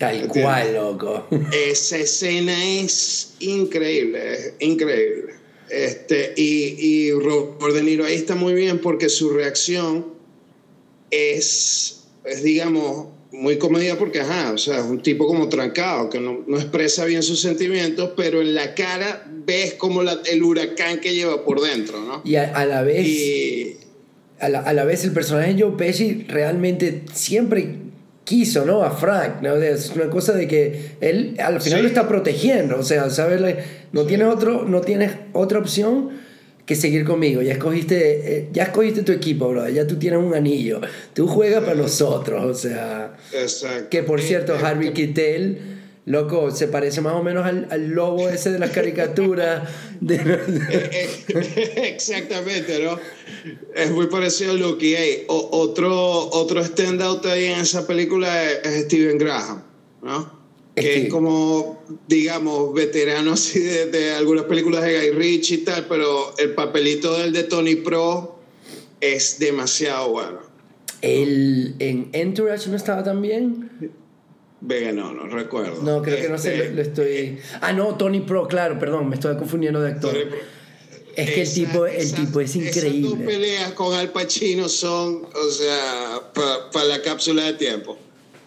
Tal cual, loco. Esa escena es increíble, increíble. Este, y, y Robert De Niro ahí está muy bien porque su reacción es, es digamos, muy comedia porque, ajá, o sea, es un tipo como trancado, que no, no expresa bien sus sentimientos, pero en la cara ves como la, el huracán que lleva por dentro, ¿no? Y a, la vez... A la, a la, vez el personaje de Joe Pesci realmente siempre quiso, ¿no? A Frank, ¿no? Es una cosa de que él al final lo está protegiendo, o sea, ¿sabes? No tienes, otro, no tienes otra opción que seguir conmigo. Ya escogiste, eh, ya escogiste tu equipo, bro. Ya tú tienes un anillo. Tú juegas para nosotros, o sea. Exacto. Que por cierto, Harvey Keitel Loco, se parece más o menos al, al lobo ese de las caricaturas. *laughs* *laughs* Exactamente, ¿no? Es muy parecido a Lucky. Hey, otro, otro standout ahí en esa película es, Steven Graham, ¿no? Que es como, digamos, veterano así de, algunas películas de Guy Ritchie y tal, pero el papelito del de Tony Pro es demasiado bueno. El, ¿En Entourage no estaba tan bien? Vega, no, no recuerdo. No, creo que no sé, este, lo, estoy. Ah, no, Tony Pro, claro, perdón, me estoy confundiendo de actor. Es que el tipo, el tipo es increíble. Esas dos peleas con Al Pacino son, o sea, para la cápsula de tiempo.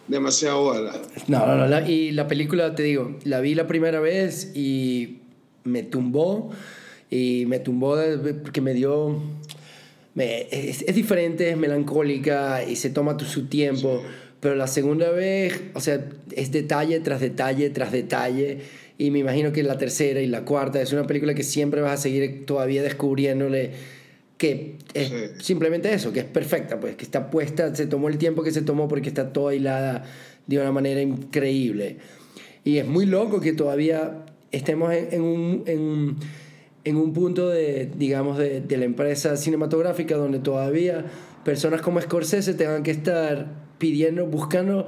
Demasiado buena. No, no, no. y la película, te digo, la vi la primera vez y me tumbó. Y me tumbó porque me dio. Me, es, diferente, es melancólica y se toma su tiempo. Pero la segunda vez, o sea, es detalle tras detalle tras detalle y me imagino que la tercera y la cuarta es una película que siempre vas a seguir todavía descubriéndole que es simplemente eso, que es perfecta, pues que está puesta, se tomó el tiempo que se tomó porque está toda hilada de una manera increíble. Y es muy loco que todavía estemos en, un, en, en, un punto de, digamos, de, de, la empresa cinematográfica donde todavía personas como Scorsese tengan que estar pidiendo, buscando,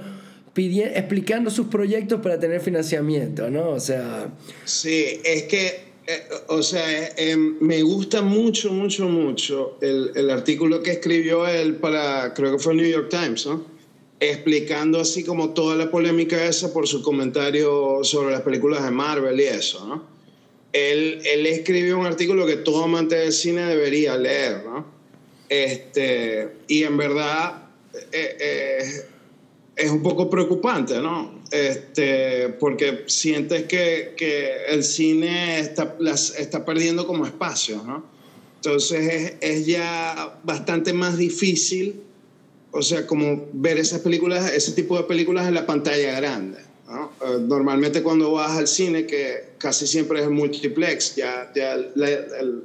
pidiendo, explicando sus proyectos para tener financiamiento, ¿no? O sea... Sí, es que eh, o sea, eh, me gusta mucho, mucho, mucho el, el, artículo que escribió él para, creo que fue el New York Times, ¿no? Explicando así como toda la polémica esa por su comentario sobre las películas de Marvel y eso, ¿no? Él, él escribió un artículo que todo amante del cine debería leer, ¿no? Este, y en verdad eh, es un poco preocupante, ¿no? Este, porque sientes que, que el cine está, las, está perdiendo como espacio, ¿no? Entonces es, es, ya bastante más difícil, o sea, como ver esas películas, ese tipo de películas en la pantalla grande. ¿no? Eh, normalmente cuando vas al cine, que casi siempre es multiplex, ya, ya el,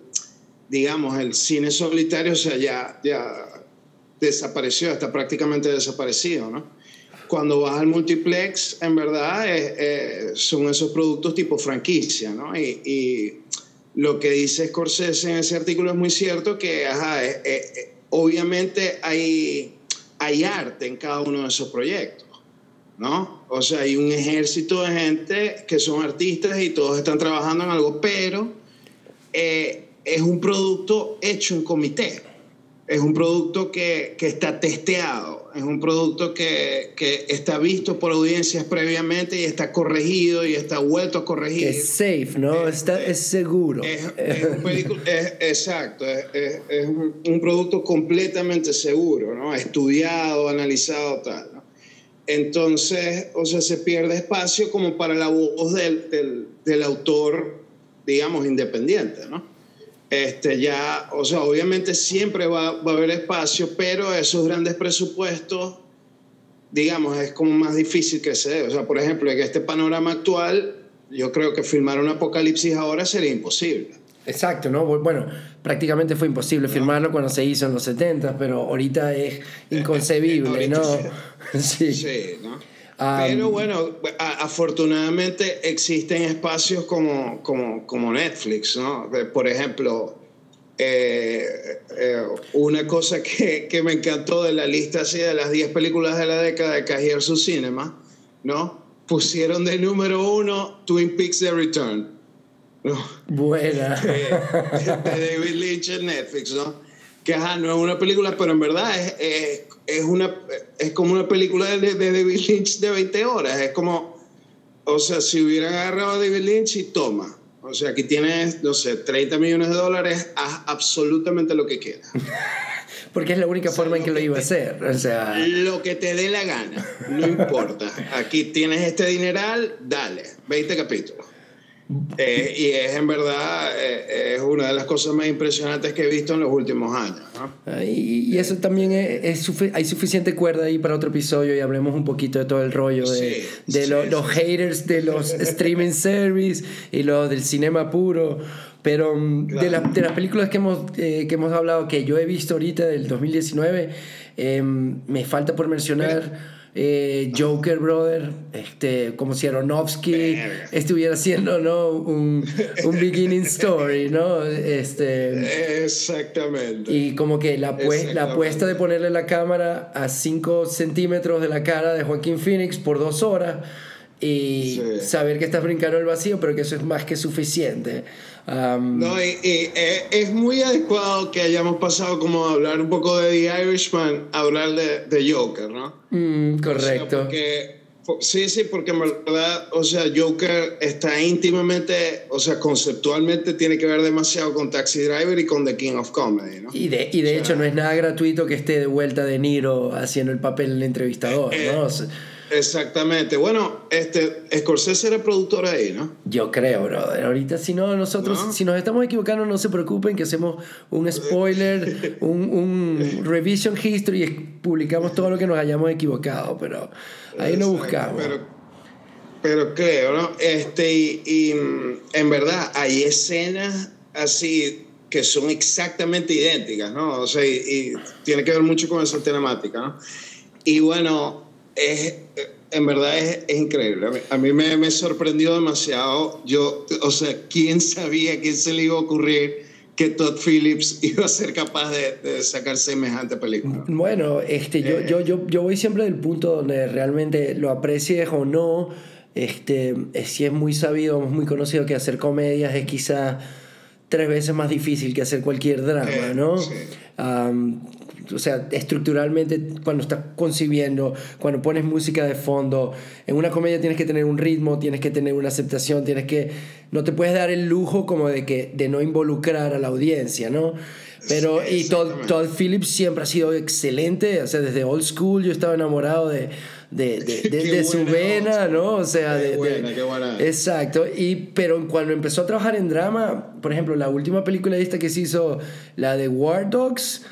digamos, el cine solitario, o sea, ya, ya desapareció, está prácticamente desaparecido, ¿no? cuando vas al multiplex, en verdad eh, son esos productos tipo franquicia, ¿no? Y, lo que dice Scorsese en ese artículo es muy cierto que, ajá, eh, eh, obviamente hay, hay arte en cada uno de esos proyectos, ¿no? O sea, hay un ejército de gente que son artistas y todos están trabajando en algo, pero es un producto hecho en comité es un producto que, que, está testeado, es un producto que, que, está visto por audiencias previamente y está corregido y está vuelto a corregir. Es safe, ¿no? Es, está, es seguro. Es, un *laughs* exacto, es, un, producto completamente seguro, ¿no? Estudiado, analizado, tal. ¿no? Entonces, o sea, se pierde espacio como para la voz del, del, del autor, digamos, independiente, ¿no? Este, ya, o sea, obviamente siempre va, va, a haber espacio, pero esos grandes presupuestos, digamos, es como más difícil que se dé. O sea, por ejemplo, en este panorama actual, yo creo que filmar un apocalipsis ahora sería imposible. Exacto, ¿no? Bueno, prácticamente fue imposible filmarlo cuando se hizo en los 70, pero ahorita es *laughs* inconcebible, ¿no? *laughs* sí. sí, ¿no? Pero bueno, afortunadamente existen espacios como, como, como Netflix, ¿no? Por ejemplo, eh, eh, una cosa que, que, me encantó de la lista así de las 10 películas de la década de Cahiers su Cinema, ¿no? Pusieron de número uno Twin Peaks The Return. ¿no? Buena. *laughs* De, de David Lynch en Netflix, ¿no? Que ajá, no es una película, pero en verdad es, es es, una, es como una película de, de, David Lynch de 20 horas. Es como, o sea, si hubieran agarrado a David Lynch y toma. O sea, aquí tienes, no sé, 30 millones de dólares, haz absolutamente lo que quieras. *laughs* Porque es la única forma en que, lo iba a hacer. O sea... Lo que te dé la gana, no importa. *laughs* Aquí tienes este dineral, dale, 20 capítulos. Eh, y es en verdad eh, es una de las cosas más impresionantes que he visto en los últimos años. y, eso también es, hay suficiente cuerda ahí para otro episodio y hablemos un poquito de todo el rollo de, de los haters de los *laughs* streaming service y lo del cinema puro. Pero mm, de, de, las películas que hemos, eh, que hemos hablado, que yo he visto ahorita del 2019, em, me falta por mencionar... Eh, Joker, brother, este, como si Aronofsky estuviera haciendo ¿no? un, un beginning story, ¿no? Este, Exactamente. Y como que la, la apuesta de ponerle la cámara a 5 centímetros de la cara de Joaquín Phoenix por dos horas y saber que estás brincando el vacío, pero que eso es más que suficiente. No, y, eh, es muy adecuado que hayamos pasado como a hablar un poco de The Irishman, a hablar de, de Joker, ¿no? Mm, correcto. sí, sí, porque en verdad, o sea, Joker está íntimamente, o sea, conceptualmente tiene que ver demasiado con Taxi Driver y con The King of Comedy, ¿no? Y de, y de hecho no es nada gratuito que esté de vuelta de Niro haciendo el papel del entrevistador, eh, ¿no? Exactamente. Bueno, este, Scorsese era productor ahí, ¿no? Yo creo, brother. Ahorita, si no, nosotros, si nos estamos equivocando, no se preocupen, que hacemos un spoiler, *laughs* un, un revision history y publicamos todo lo que nos hayamos equivocado, pero ahí lo buscamos. pero creo, ¿no? Este, y, en verdad hay escenas así que son exactamente idénticas, ¿no? O sea, y, tiene que ver mucho con esa temática, ¿no? Y bueno, es, en verdad es, increíble. A mí, me, me, sorprendió demasiado. Yo, o sea, ¿quién sabía, quién se le iba a ocurrir que Todd Phillips *laughs* iba a ser capaz de, de sacar semejante película? Bueno, este, yo, yo, yo, yo voy siempre del punto donde realmente lo aprecies o no este, si es muy sabido, muy conocido que hacer comedias es quizá tres veces más difícil que hacer cualquier drama, eh, ¿no? O sea, estructuralmente cuando estás concibiendo, cuando pones música de fondo, en una comedia tienes que tener un ritmo, tienes que tener una aceptación, tienes que no te puedes dar el lujo como de que de no involucrar a la audiencia, ¿no? Pero y Todd, Todd Phillips siempre ha sido excelente, o sea, desde old school yo estaba enamorado de de, de, *laughs* su vena, ¿no? O sea, de, Exacto. Y, pero cuando empezó a trabajar en drama, por ejemplo, la última película esta que se hizo, la de War Dogs,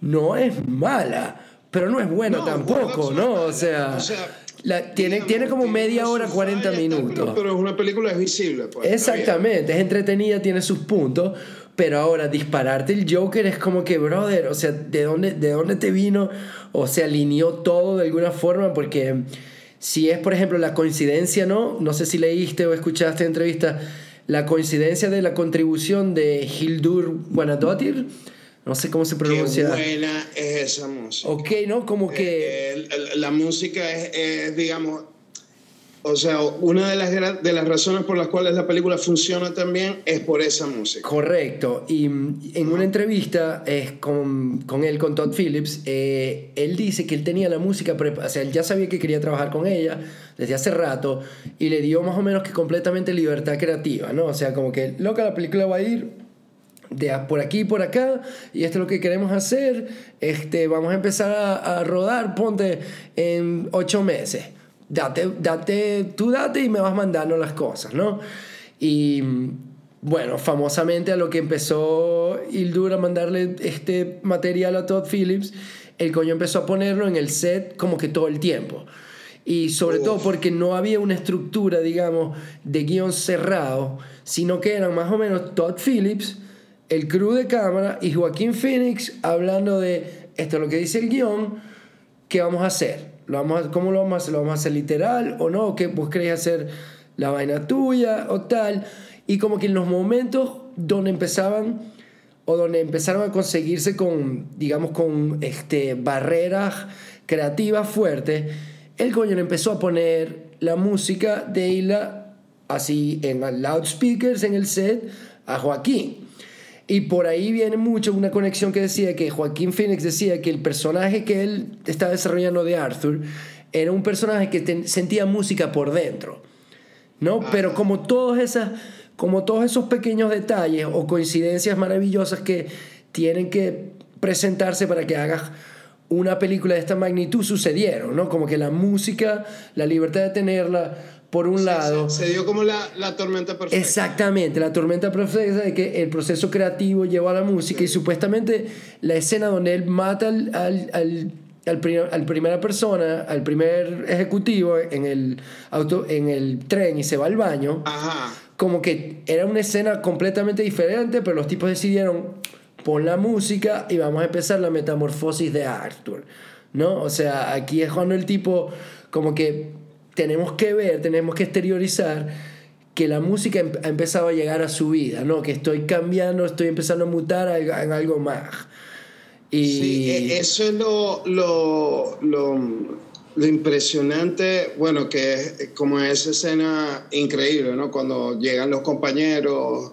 no es mala, pero no es buena tampoco, ¿no? O sea... la, tiene, tiene como media hora, 40 minutos. Pero, es una película visible. Pues, Exactamente, es entretenida, tiene sus puntos, pero ahora dispararte el Joker es como que, brother, o sea, ¿de dónde, de dónde te vino? O se alineó todo de alguna forma, porque si es, por ejemplo, la coincidencia, ¿no? No sé si leíste o escuchaste entrevista, la coincidencia de la contribución de Hildur Guanadotir. No sé cómo se pronuncia. Qué buena es esa música. Ok, ¿no? Como que... Eh, la música es, digamos, o sea, una de las, de las razones por las cuales la película funciona también es por esa música. Correcto. Y en una entrevista es con, con, él, con Todd Phillips, eh, él dice que él tenía la música, o sea, él ya sabía que quería trabajar con ella desde hace rato y le dio más o menos que completamente libertad creativa, ¿no? O sea, como que, loca, la película va a ir de por aquí y por acá y esto es lo que queremos hacer este vamos a empezar a, a rodar ponte en ocho meses date, date, tú date y me vas mandando las cosas, ¿no? Y bueno, famosamente a lo que empezó Hildur a mandarle este material a Todd Phillips, el coño empezó a ponerlo en el set como que todo el tiempo. Y sobre todo porque no había una estructura, digamos, de guion cerrado, sino que eran más o menos Todd Phillips, el crew de cámara y Joaquín Phoenix hablando de esto es lo que dice el guion, ¿qué vamos a hacer? ¿Lo vamos ¿Cómo lo vamos a hacer? ¿Lo vamos a hacer literal o no? ¿Qué vos querés hacer la vaina tuya o tal? Y como que en los momentos donde empezaban o donde empezaron a conseguirse con, digamos, con este, barreras creativas fuertes, el coño empezó a poner la música de Isla así en loudspeakers en el set a Joaquín. Y por ahí viene mucho una conexión que decía que Joaquín Phoenix decía que el personaje que él estaba desarrollando de Arthur era un personaje que sentía música por dentro, ¿no? Pero como todos, esas, como todos esos pequeños detalles o coincidencias maravillosas que tienen que presentarse para que hagas una película de esta magnitud sucedieron, ¿no? Como que la música, la libertad de tenerla, por un lado. Se, dio como la, la, tormenta perfecta. Exactamente, la tormenta perfecta de que el proceso creativo lleva a la música y supuestamente la escena donde él mata al, al, al al, primera persona, al primer ejecutivo en el, auto, en el tren y se va al baño, como que era una escena completamente diferente, pero los tipos decidieron pon la música y vamos a empezar la metamorfosis de Arthur, ¿no? O sea, aquí es cuando el tipo como que tenemos que ver, tenemos que exteriorizar que la música em, ha empezado a llegar a su vida, ¿no? Que estoy cambiando, estoy empezando a mutar en algo más. Y... Sí, e, eso es lo, lo, lo, lo, impresionante, bueno, que es como esa escena increíble, ¿no? Cuando llegan los compañeros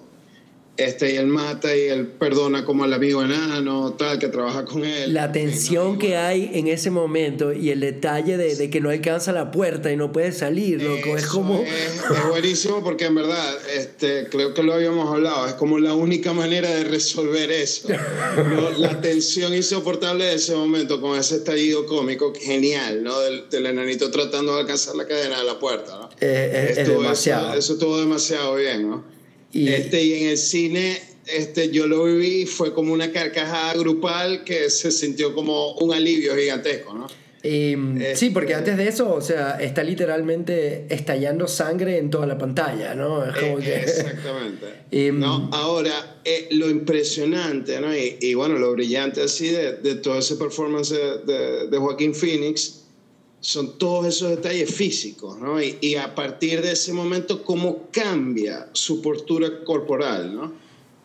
este, y él mata y él perdona como al amigo enano, tal, que trabaja con él. La tensión que hay en ese momento y el detalle de, de, que no alcanza la puerta y no puede salir, loco, es como... Es, buenísimo porque en verdad, este, creo que lo habíamos hablado, es como la única manera de resolver eso. *laughs* La tensión insoportable de ese momento con ese estallido cómico genial, ¿no? Del, del enanito tratando de alcanzar la cadena de la puerta, ¿no? es, demasiado. Eso, eso estuvo demasiado bien, ¿no? Y, este, y en el cine este, yo lo viví, fue como una carcajada grupal que se sintió como un alivio gigantesco, ¿no? sí, porque antes de eso, o sea, está literalmente estallando sangre en toda la pantalla, ¿no? Exactamente. *laughs* no, ahora, eh, lo impresionante, ¿no? Y, bueno, lo brillante así de, de todo ese performance de, de, Joaquín Phoenix son todos esos detalles físicos, ¿no? Y, y, a partir de ese momento, cómo cambia su postura corporal, ¿no?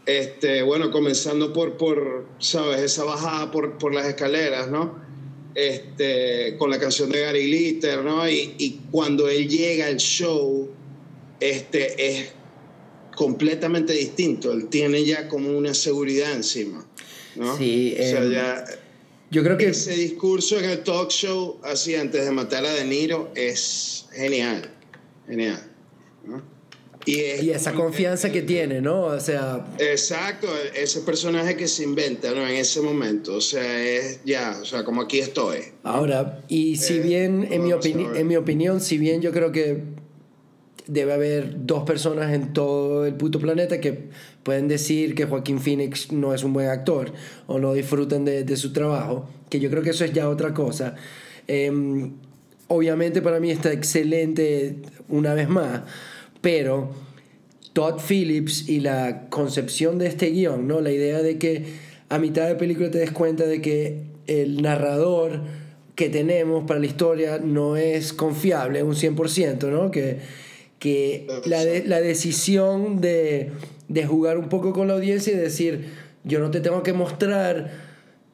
Este, bueno, comenzando por, por ¿sabes? Esa bajada por, por las escaleras, ¿no? este, con la canción de Gary Glitter, ¿no? Y, y, cuando él llega al show, este, es completamente distinto. Él tiene ya como una seguridad encima, ¿no? Sí. o sea, em, ya... Yo creo que... Ese discurso en el talk show, así antes de matar a De Niro, es genial, genial, ¿no? Y, esa confianza que tiene, ¿no? O sea... Exacto, ese personaje que se inventa, ¿no? En ese momento, o sea, es ya, o sea, como aquí estoy. Ahora, y si eh, bien, en mi, en mi opinión, si bien yo creo que debe haber dos personas en todo el puto planeta que pueden decir que Joaquín Phoenix no es un buen actor o no disfrutan de, de su trabajo, que yo creo que eso es ya otra cosa. Em, obviamente para mí está excelente una vez más pero Todd Phillips y la concepción de este guion, ¿no? La idea de que a mitad de película te des cuenta de que el narrador que tenemos para la historia no es confiable un 100%, ¿no? Que, que la, la decisión de, de jugar un poco con la audiencia y decir, yo no te tengo que mostrar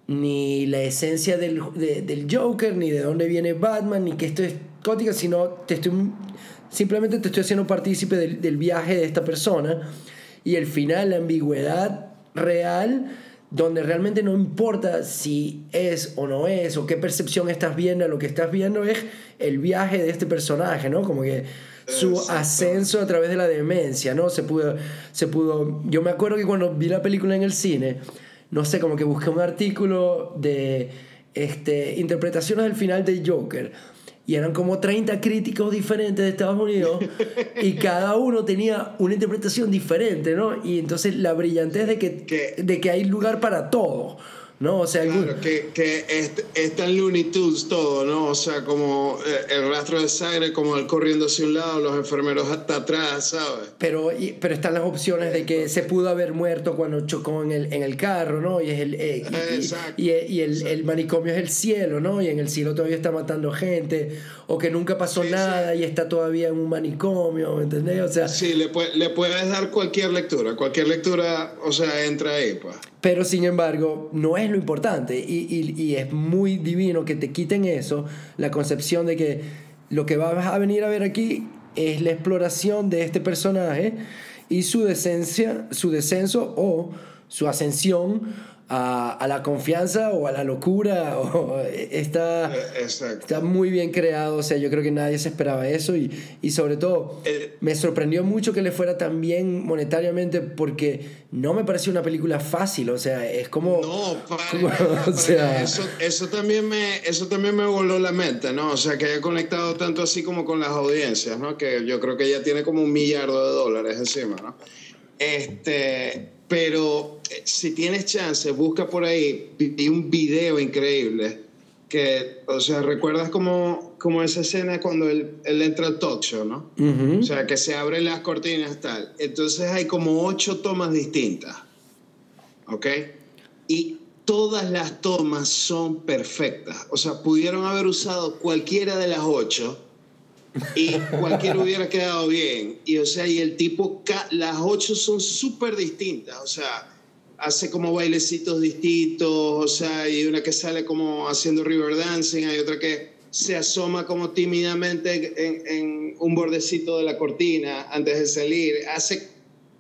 ni la esencia del, del Joker, ni de dónde viene Batman, ni que esto es gótica, sino te estoy Simplemente te estoy haciendo partícipe del, del viaje de esta persona y el final, la ambigüedad real, donde realmente no importa si es o no es, o qué percepción estás viendo, lo que estás viendo es el viaje de este personaje, ¿no? Como que su ascenso a través de la demencia, ¿no? Se pudo, se pudo... Yo me acuerdo que cuando vi la película en el cine, no sé, como que busqué un artículo de este, interpretaciones del final de Joker y eran como 30 críticos diferentes de Estados Unidos y *laughs* cada uno tenía una interpretación diferente, ¿no? Y entonces la brillantez de que, de que hay lugar para todo. ¿No? O sea, claro, que, que es, tan Looney Tunes todo, ¿no? O sea, como eh, el rastro de sangre, como el corriendo hacia un lado, los enfermeros hasta atrás, ¿sabes? Pero, pero están las opciones de que se pudo haber muerto cuando chocó en el, en el carro, ¿no? Y, es el, eh, y, y, el, el, manicomio es el cielo, ¿no? Y en el cielo todavía está matando gente, o que nunca pasó nada y está todavía en un manicomio, ¿me entendés? O sea... Sí, le, le puedes dar cualquier lectura, cualquier lectura, o sea, entra ahí, pues. Pero sin embargo, no es lo importante. Y, y, es muy divino que te quiten eso, la concepción de que lo que vas a venir a ver aquí es la exploración de este personaje y su decencia, su descenso o su ascensión a, a, la confianza o a la locura. *laughs* O, está, eh, está muy bien creado. O sea, yo creo que nadie se esperaba eso. Y, y sobre todo, eh, me sorprendió mucho que le fuera tan bien monetariamente porque no me pareció una película fácil. O sea, es como. No, *laughs* o sea, eso, eso, también me, eso también me voló la mente, ¿no? O sea, que haya conectado tanto así como con las audiencias, ¿no? Que yo creo que ya tiene como un millardo de dólares encima, ¿no? Este pero eh, si tienes chance, busca por ahí, vi un video increíble que, o sea, recuerdas como, como esa escena cuando él, él entra al talk show, ¿no? O sea, que se abren las cortinas tal. Entonces hay como ocho tomas distintas, ¿ok? Y todas las tomas son perfectas. O sea, pudieron haber usado cualquiera de las ocho y cualquiera hubiera quedado bien. Y o sea, y el tipo, las ocho son súper distintas, o sea, hace como bailecitos distintos, o sea, hay una que sale como haciendo river dancing, hay otra que se asoma como tímidamente en, un bordecito de la cortina antes de salir, hace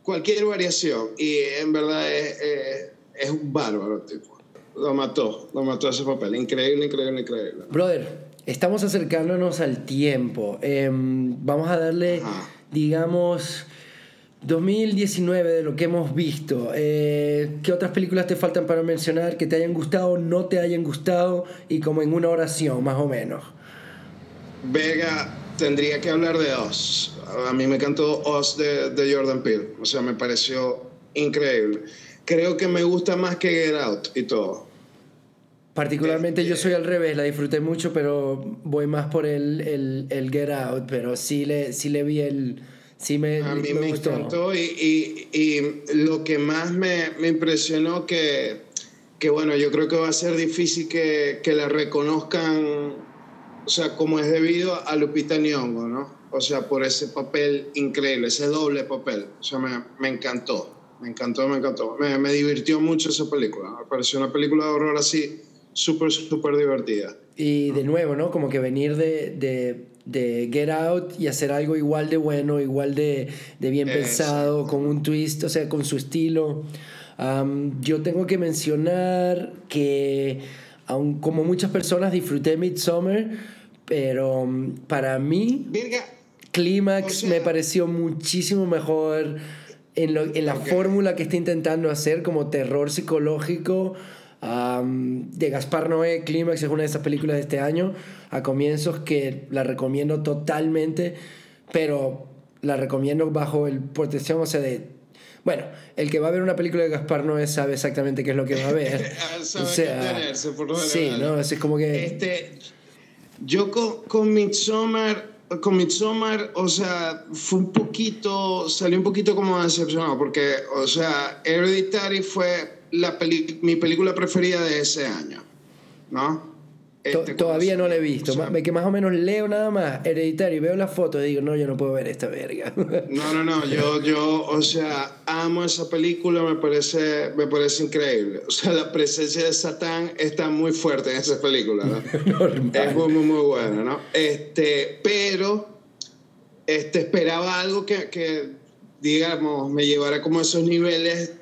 cualquier variación y en verdad es, es un bárbaro tipo. Lo mató, lo mató ese papel, increíble, increíble, increíble. Brother, estamos acercándonos al tiempo. Em, vamos a darle, digamos, 2019 de lo que hemos visto. Eh, ¿Qué otras películas te faltan para mencionar que te hayan gustado, no te hayan gustado y como en una oración, más o menos? Vega, tendría que hablar de Oz. A mí me encantó Oz de, de Jordan Peele. O sea, me pareció increíble. Creo que me gusta más que Get Out y todo. Particularmente yo soy al revés, la disfruté mucho, pero voy más por el, el, el Get Out, pero sí le, sí le vi el... Sí me, a mí me, encantó y, y, y, lo que más me, me, impresionó que, que, bueno, yo creo que va a ser difícil que, que la reconozcan, o sea, como es debido a Lupita Nyong'o, ¿no? O sea, por ese papel increíble, ese doble papel. O sea, me, me encantó, me encantó, me encantó. Me, me divirtió mucho esa película. Me pareció una película de horror así súper, súper divertida. Y de nuevo, ¿no? Como que venir de, de, de, Get Out y hacer algo igual de bueno, igual de, de bien pensado, con un twist, o sea, con su estilo. yo tengo que mencionar que, aun como muchas personas, disfruté Midsommar, pero um, para mí, Clímax me pareció muchísimo mejor en, lo, en la fórmula que está intentando hacer como terror psicológico de Gaspar Noé, Clímax es una de esas películas de este año, a comienzos que la recomiendo totalmente, pero la recomiendo bajo el protección, o sea, de... Bueno, el que va a ver una película de Gaspar Noé sabe exactamente qué es lo que va a ver. *laughs* o sea, sí, ¿no? Es como que... Este, yo con, con Midsommar con Midsommar, o sea, fue un poquito, salió un poquito como decepcionado, porque, o sea, Hereditary fue la mi película preferida de ese año, ¿no? Este, todavía no la he visto, que más o menos leo nada más Hereditario y veo la foto y digo, no, yo no puedo ver esta verga. *laughs* No, no, no, yo, yo, o sea, amo esa película, me parece, me parece increíble. O sea, la presencia de Satán está muy fuerte en esa película, ¿no? *laughs* Es muy, muy, muy buena, ¿no? Este, pero, este, esperaba algo que, que, digamos, me llevara como a esos niveles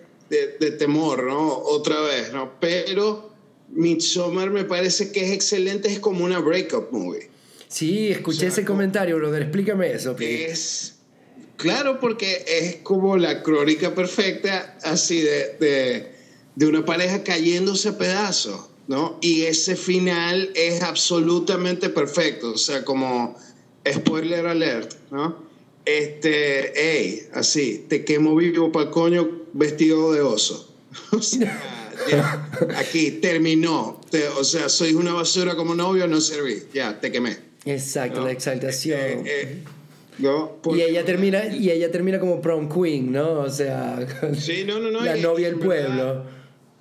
de, temor, ¿no? Otra vez, ¿no? Pero Midsommar me parece que es excelente, es como una breakup movie. Sí, escuché ese comentario, brother. Explícame eso. Es, claro, porque es como la crónica perfecta, así de, de, de una pareja cayéndose a pedazos, ¿no? Y ese final es absolutamente perfecto, o sea, como spoiler alert, ¿no? Este, hey, así, te quemo vivo para el coño vestido de oso. *laughs* O sea, aquí terminó. o sea, sois una basura como novio, no serví. Ya, te quemé. Exacto, la exaltación. Eh, eh, no, y ella termina y ella termina como prom queen, ¿no? O sea, sí, no, no, no, la novia del pueblo.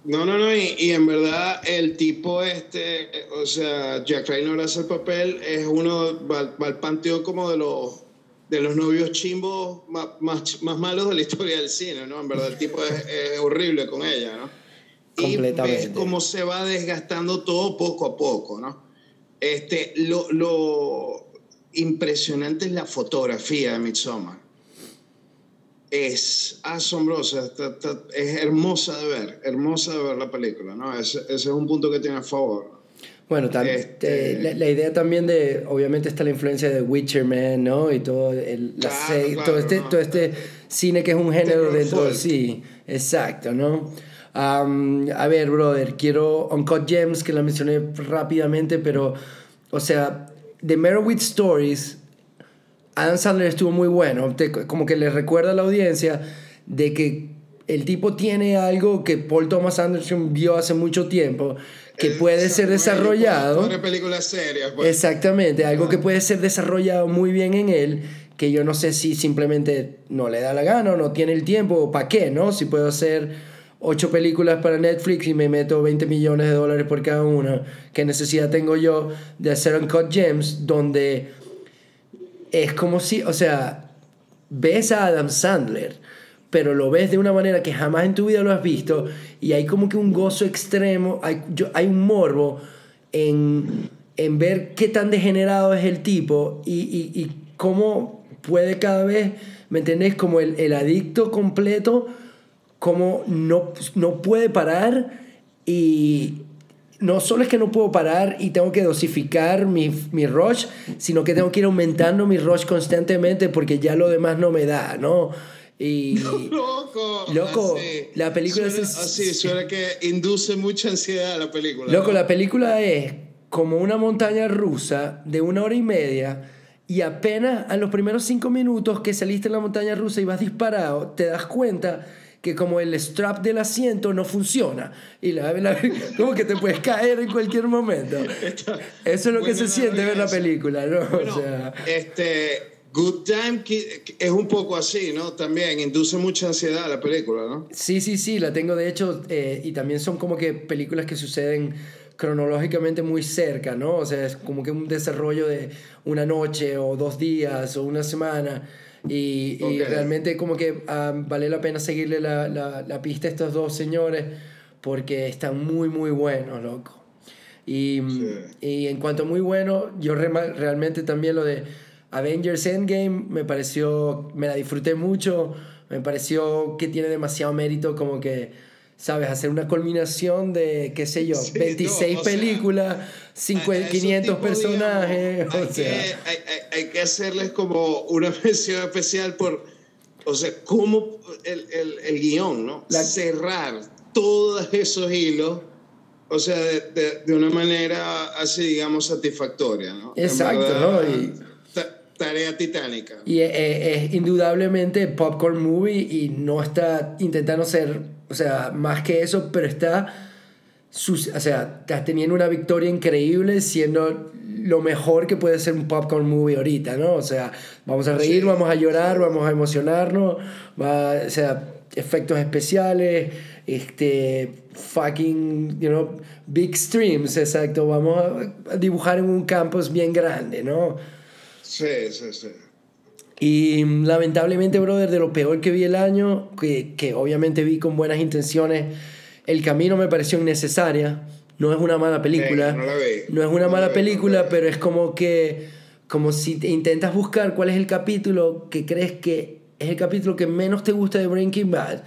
no, no, no, y, y, en verdad el tipo este, o sea, Jack Raynor hace el papel, es uno, va, va al panteón como de los de los novios chimbos más, más, más, malos de la historia del cine, ¿no? En verdad, el tipo es, horrible con ella, ¿no? Y ves cómo se va desgastando todo poco a poco, ¿no? Este, lo, lo impresionante es la fotografía de Midsommar. Es asombrosa, es hermosa de ver, hermosa de ver la película, ¿no? Ese, ese es un punto que tiene a favor. Bueno, este... la, idea también de, obviamente está la influencia de Witcher Man, ¿no? Y todo, el, la todo, este, todo este cine que es un género dentro de sí, exacto, ¿no? a ver, brother, quiero Uncut Gems, que la mencioné rápidamente, pero, o sea, The Merowitz Stories, Adam Sandler estuvo muy bueno, como que le recuerda a la audiencia de que el tipo tiene algo que Paul Thomas Anderson vio hace mucho tiempo que puede ser desarrollado. películas serias. Pues. Exactamente, algo que puede ser desarrollado muy bien en él, que yo no sé si simplemente no le da la gana o no tiene el tiempo o para qué, ¿no? Si puedo hacer ocho películas para Netflix y me meto 20 millones de dólares por cada una, ¿qué necesidad tengo yo de hacer un Cut Gems donde es como si, o sea, ves a Adam Sandler pero lo ves de una manera que jamás en tu vida lo has visto y hay como que un gozo extremo, hay, yo, hay un morbo en, en, ver qué tan degenerado es el tipo y, y, cómo puede cada vez, ¿me entendés? Como el, el adicto completo, cómo no, no puede parar y no solo es que no puedo parar y tengo que dosificar mi, mi rush, sino que tengo que ir aumentando mi rush constantemente porque ya lo demás no me da, ¿no? Y, *laughs* loco, loco, la película es así, suena que induce mucha ansiedad a la película. Loco, la película es como una montaña rusa de una hora y media y apenas a los primeros cinco minutos que saliste en la montaña rusa y vas disparado, te das cuenta que como el strap del asiento no funciona y la, *laughs* como que te puedes caer en cualquier momento. Eso es lo que se siente ver la película, ¿no? o sea, este Good Time es un poco así, ¿no? También induce mucha ansiedad a la película, ¿no? Sí, sí, sí, la tengo de hecho eh, y también son como que películas que suceden cronológicamente muy cerca, ¿no? O sea, es como que un desarrollo de una noche o dos días o una semana y, realmente como que ah, vale la pena seguirle la, la, la, pista a estos dos señores porque están muy, muy buenos, loco. Y, y en cuanto a muy bueno, yo realmente también lo de Avengers Endgame me pareció, me la disfruté mucho, me pareció que tiene demasiado mérito como que ¿sabes? Hacer una culminación de, qué sé yo, 26 películas, 500 personajes. Hay, o sea. *laughs* que, hay, hay, que hacerles como una *laughs* mención especial por, o sea, cómo el, el, el guion, ¿no? Cerrar todos esos hilos. O sea, de, de, una manera así, digamos, satisfactoria, ¿no? Exacto, ¿no? Y, tarea titánica. Y es, indudablemente popcorn movie y no está intentando ser, o sea, más que eso, pero está, o sea, está teniendo una victoria increíble siendo lo mejor que puede ser un popcorn movie ahorita, ¿no? O sea, vamos a reír, vamos a llorar, vamos a emocionarnos, va, o sea, efectos especiales, este, fucking, you know, big streams, exacto, vamos a dibujar en un campus bien grande, ¿no? Sí, sí, sí. Y lamentablemente, brother, de lo peor que vi el año, que, que obviamente vi con buenas intenciones, El Camino me pareció innecesaria. No es una mala película. no, la vi. no, es una mala película, pero es como que, como si te intentas buscar cuál es el capítulo que crees que es el capítulo que menos te gusta de Breaking Bad,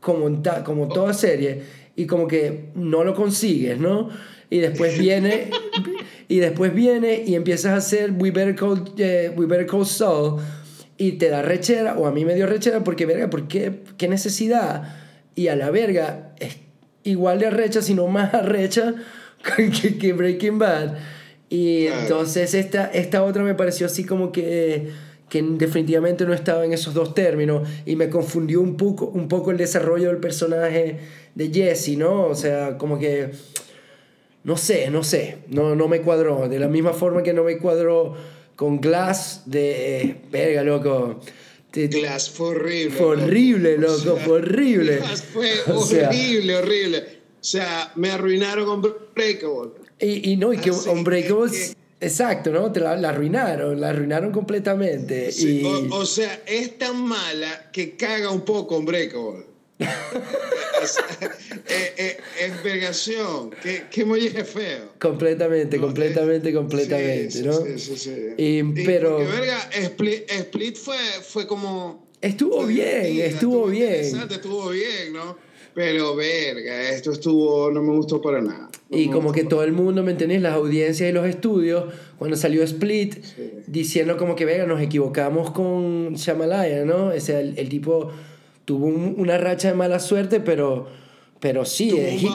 como, como toda serie, y como que no lo consigues, ¿no? Y después *laughs* viene, y después viene y empiezas a hacer We Better Call, eh, We Better Call Saul y te da rechera, o a mí me dio rechera porque, verga, ¿por qué, qué necesidad? Y a la verga es igual de arrecha, sino más arrecha *laughs* que, que Breaking Bad. Y entonces esta, esta otra me pareció así como que, que definitivamente no estaba en esos dos términos y me confundió un poco, un poco el desarrollo del personaje de Jesse, ¿no? O sea, como que no sé, no sé, no, no me cuadró. De la misma forma que no me cuadró con Glass de... verga, loco. Glass fue horrible. Fue horrible, loco, fue horrible. Glass fue *laughs* horrible, horrible. O sea, me arruinaron Unbreakable. Y, y no, y que Unbreakable... Exacto, ¿no? Te la, arruinaron, la arruinaron completamente. y... o, sea, es tan mala que caga un poco Unbreakable. *laughs* Eh, eh, es vergación, qué, qué molleje feo. Completamente, completamente, completamente, ¿no? Sí, sí, sí. Y, pero... verga, Split, Split, fue, fue como... Estuvo bien, estuvo bien. Estuvo bien, ¿no? Pero verga, esto estuvo, no me gustó para nada. y como que todo el mundo, ¿me entendés? Las audiencias y los estudios, cuando salió Split, diciendo como que, verga, nos equivocamos con Shamalaya, ¿no? O sea, el, el tipo tuvo una racha de mala suerte, pero, pero sí,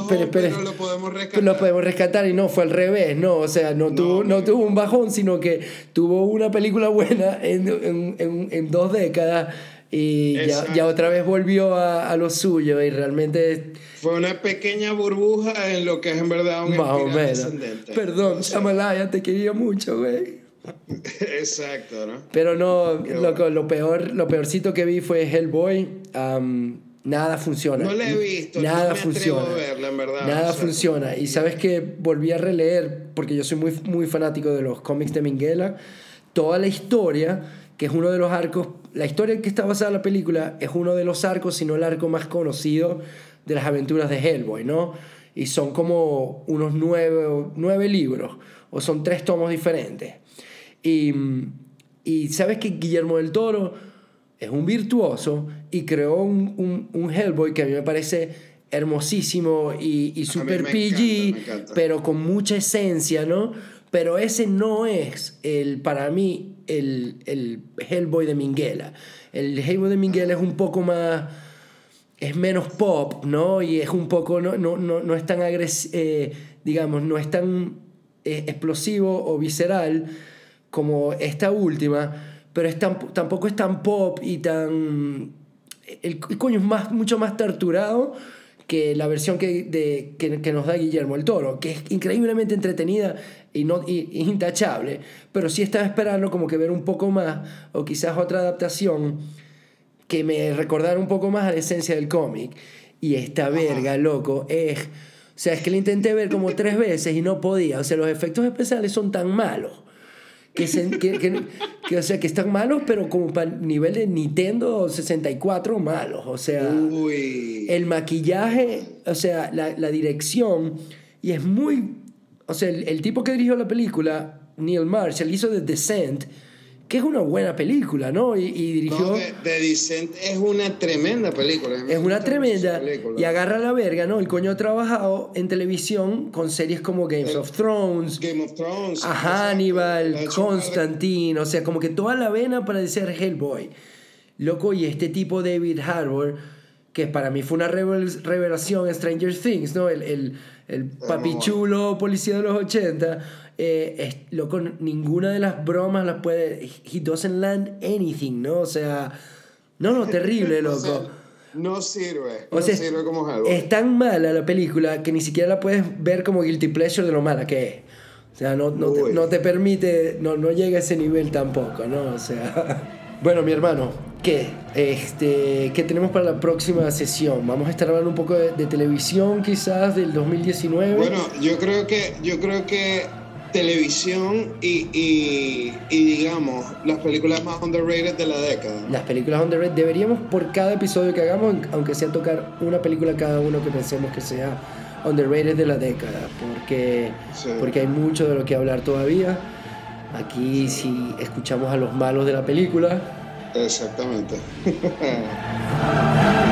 pero, lo podemos rescatar. Lo podemos rescatar y no, fue al revés, ¿no? O sea, no, tuvo, no tuvo un bajón, sino que tuvo una película buena en, en, en, dos décadas y ya, ya, otra vez volvió a, a, lo suyo y realmente... Fue una pequeña burbuja en lo que es en verdad un Más o menos. Perdón, Shamalaya, te quería mucho, güey. *laughs* Exacto, ¿no? Pero no, lo, lo, peor, lo peorcito que vi fue Hellboy. nada funciona. No la he visto. Nada funciona. A verla, en verdad. Nada funciona. Y sabes que volví a releer, porque yo soy muy, muy fanático de los cómics de Minguela, toda la historia, que es uno de los arcos, la historia en que está basada la película es uno de los arcos, sino el arco más conocido de las aventuras de Hellboy, ¿no? Y son como unos nueve, nueve libros, o son tres tomos diferentes. Y, y sabes que Guillermo del Toro es un virtuoso y creó un, un, un Hellboy que a mí me parece hermosísimo y, y super PG, pero con mucha esencia, ¿no? Pero ese no es, el, para mí, el, el Hellboy de Minguela. El Hellboy de Minguela es un poco más es menos pop, ¿no? Y es un poco, no, no, no, no es tan agresivo, eh, digamos, no es tan eh, explosivo o visceral, como esta última, pero es tampoco es tan pop y tan el, coño es más, mucho más torturado que la versión que, de, que, nos da Guillermo el Toro, que es increíblemente entretenida y, no, y, intachable, pero sí estaba esperando como que ver un poco más, o quizás otra adaptación que me recordara un poco más a la esencia del cómic. Y esta verga, loco, es... O sea, es que la intenté ver como tres veces y no podía. O sea, los efectos especiales son tan malos que, que, o sea, que están malos, pero como para el nivel de Nintendo 64 malos. O sea, el maquillaje, o sea, la, la, dirección, y es muy... O sea, el, el tipo que dirigió la película, Neil Marshall, hizo The Descent, que es una buena película, ¿no? Y, dirigió... The, Descent es una tremenda película. Es una tremenda. Y agarra la verga, ¿no? El coño ha trabajado en televisión con series como Game of Thrones. Game of Thrones. A Hannibal, Constantine, o sea, como que toda la vena para ser Hellboy. Loco, y este tipo David Harbour, que para mí fue una revelación Stranger Things, ¿no? El, el, el papi chulo policía de los 80 eh, es, loco, ninguna de las bromas las puede. He doesn't land anything, ¿no? O sea, no, no, terrible, *laughs* loco. no sirve, no sirve como algo. Es tan mala la película que ni siquiera la puedes ver como guilty pleasure de lo mala que es. O sea, no, no, te, no te, permite, no, no llega a ese nivel tampoco, ¿no? O sea. *laughs* Bueno, mi hermano, ¿qué? Este, ¿Qué tenemos para la próxima sesión? Vamos a estar hablando un poco de, de televisión, quizás, del 2019. Bueno, yo creo que, yo creo que televisión y, y, digamos las películas más underrated de la década. Las películas underrated deberíamos por cada episodio que hagamos, aunque sea tocar una película cada uno que pensemos que sea underrated de la década, porque, porque hay mucho de lo que hablar todavía. Aquí si escuchamos a los malos de la película. Exactamente. *laughs*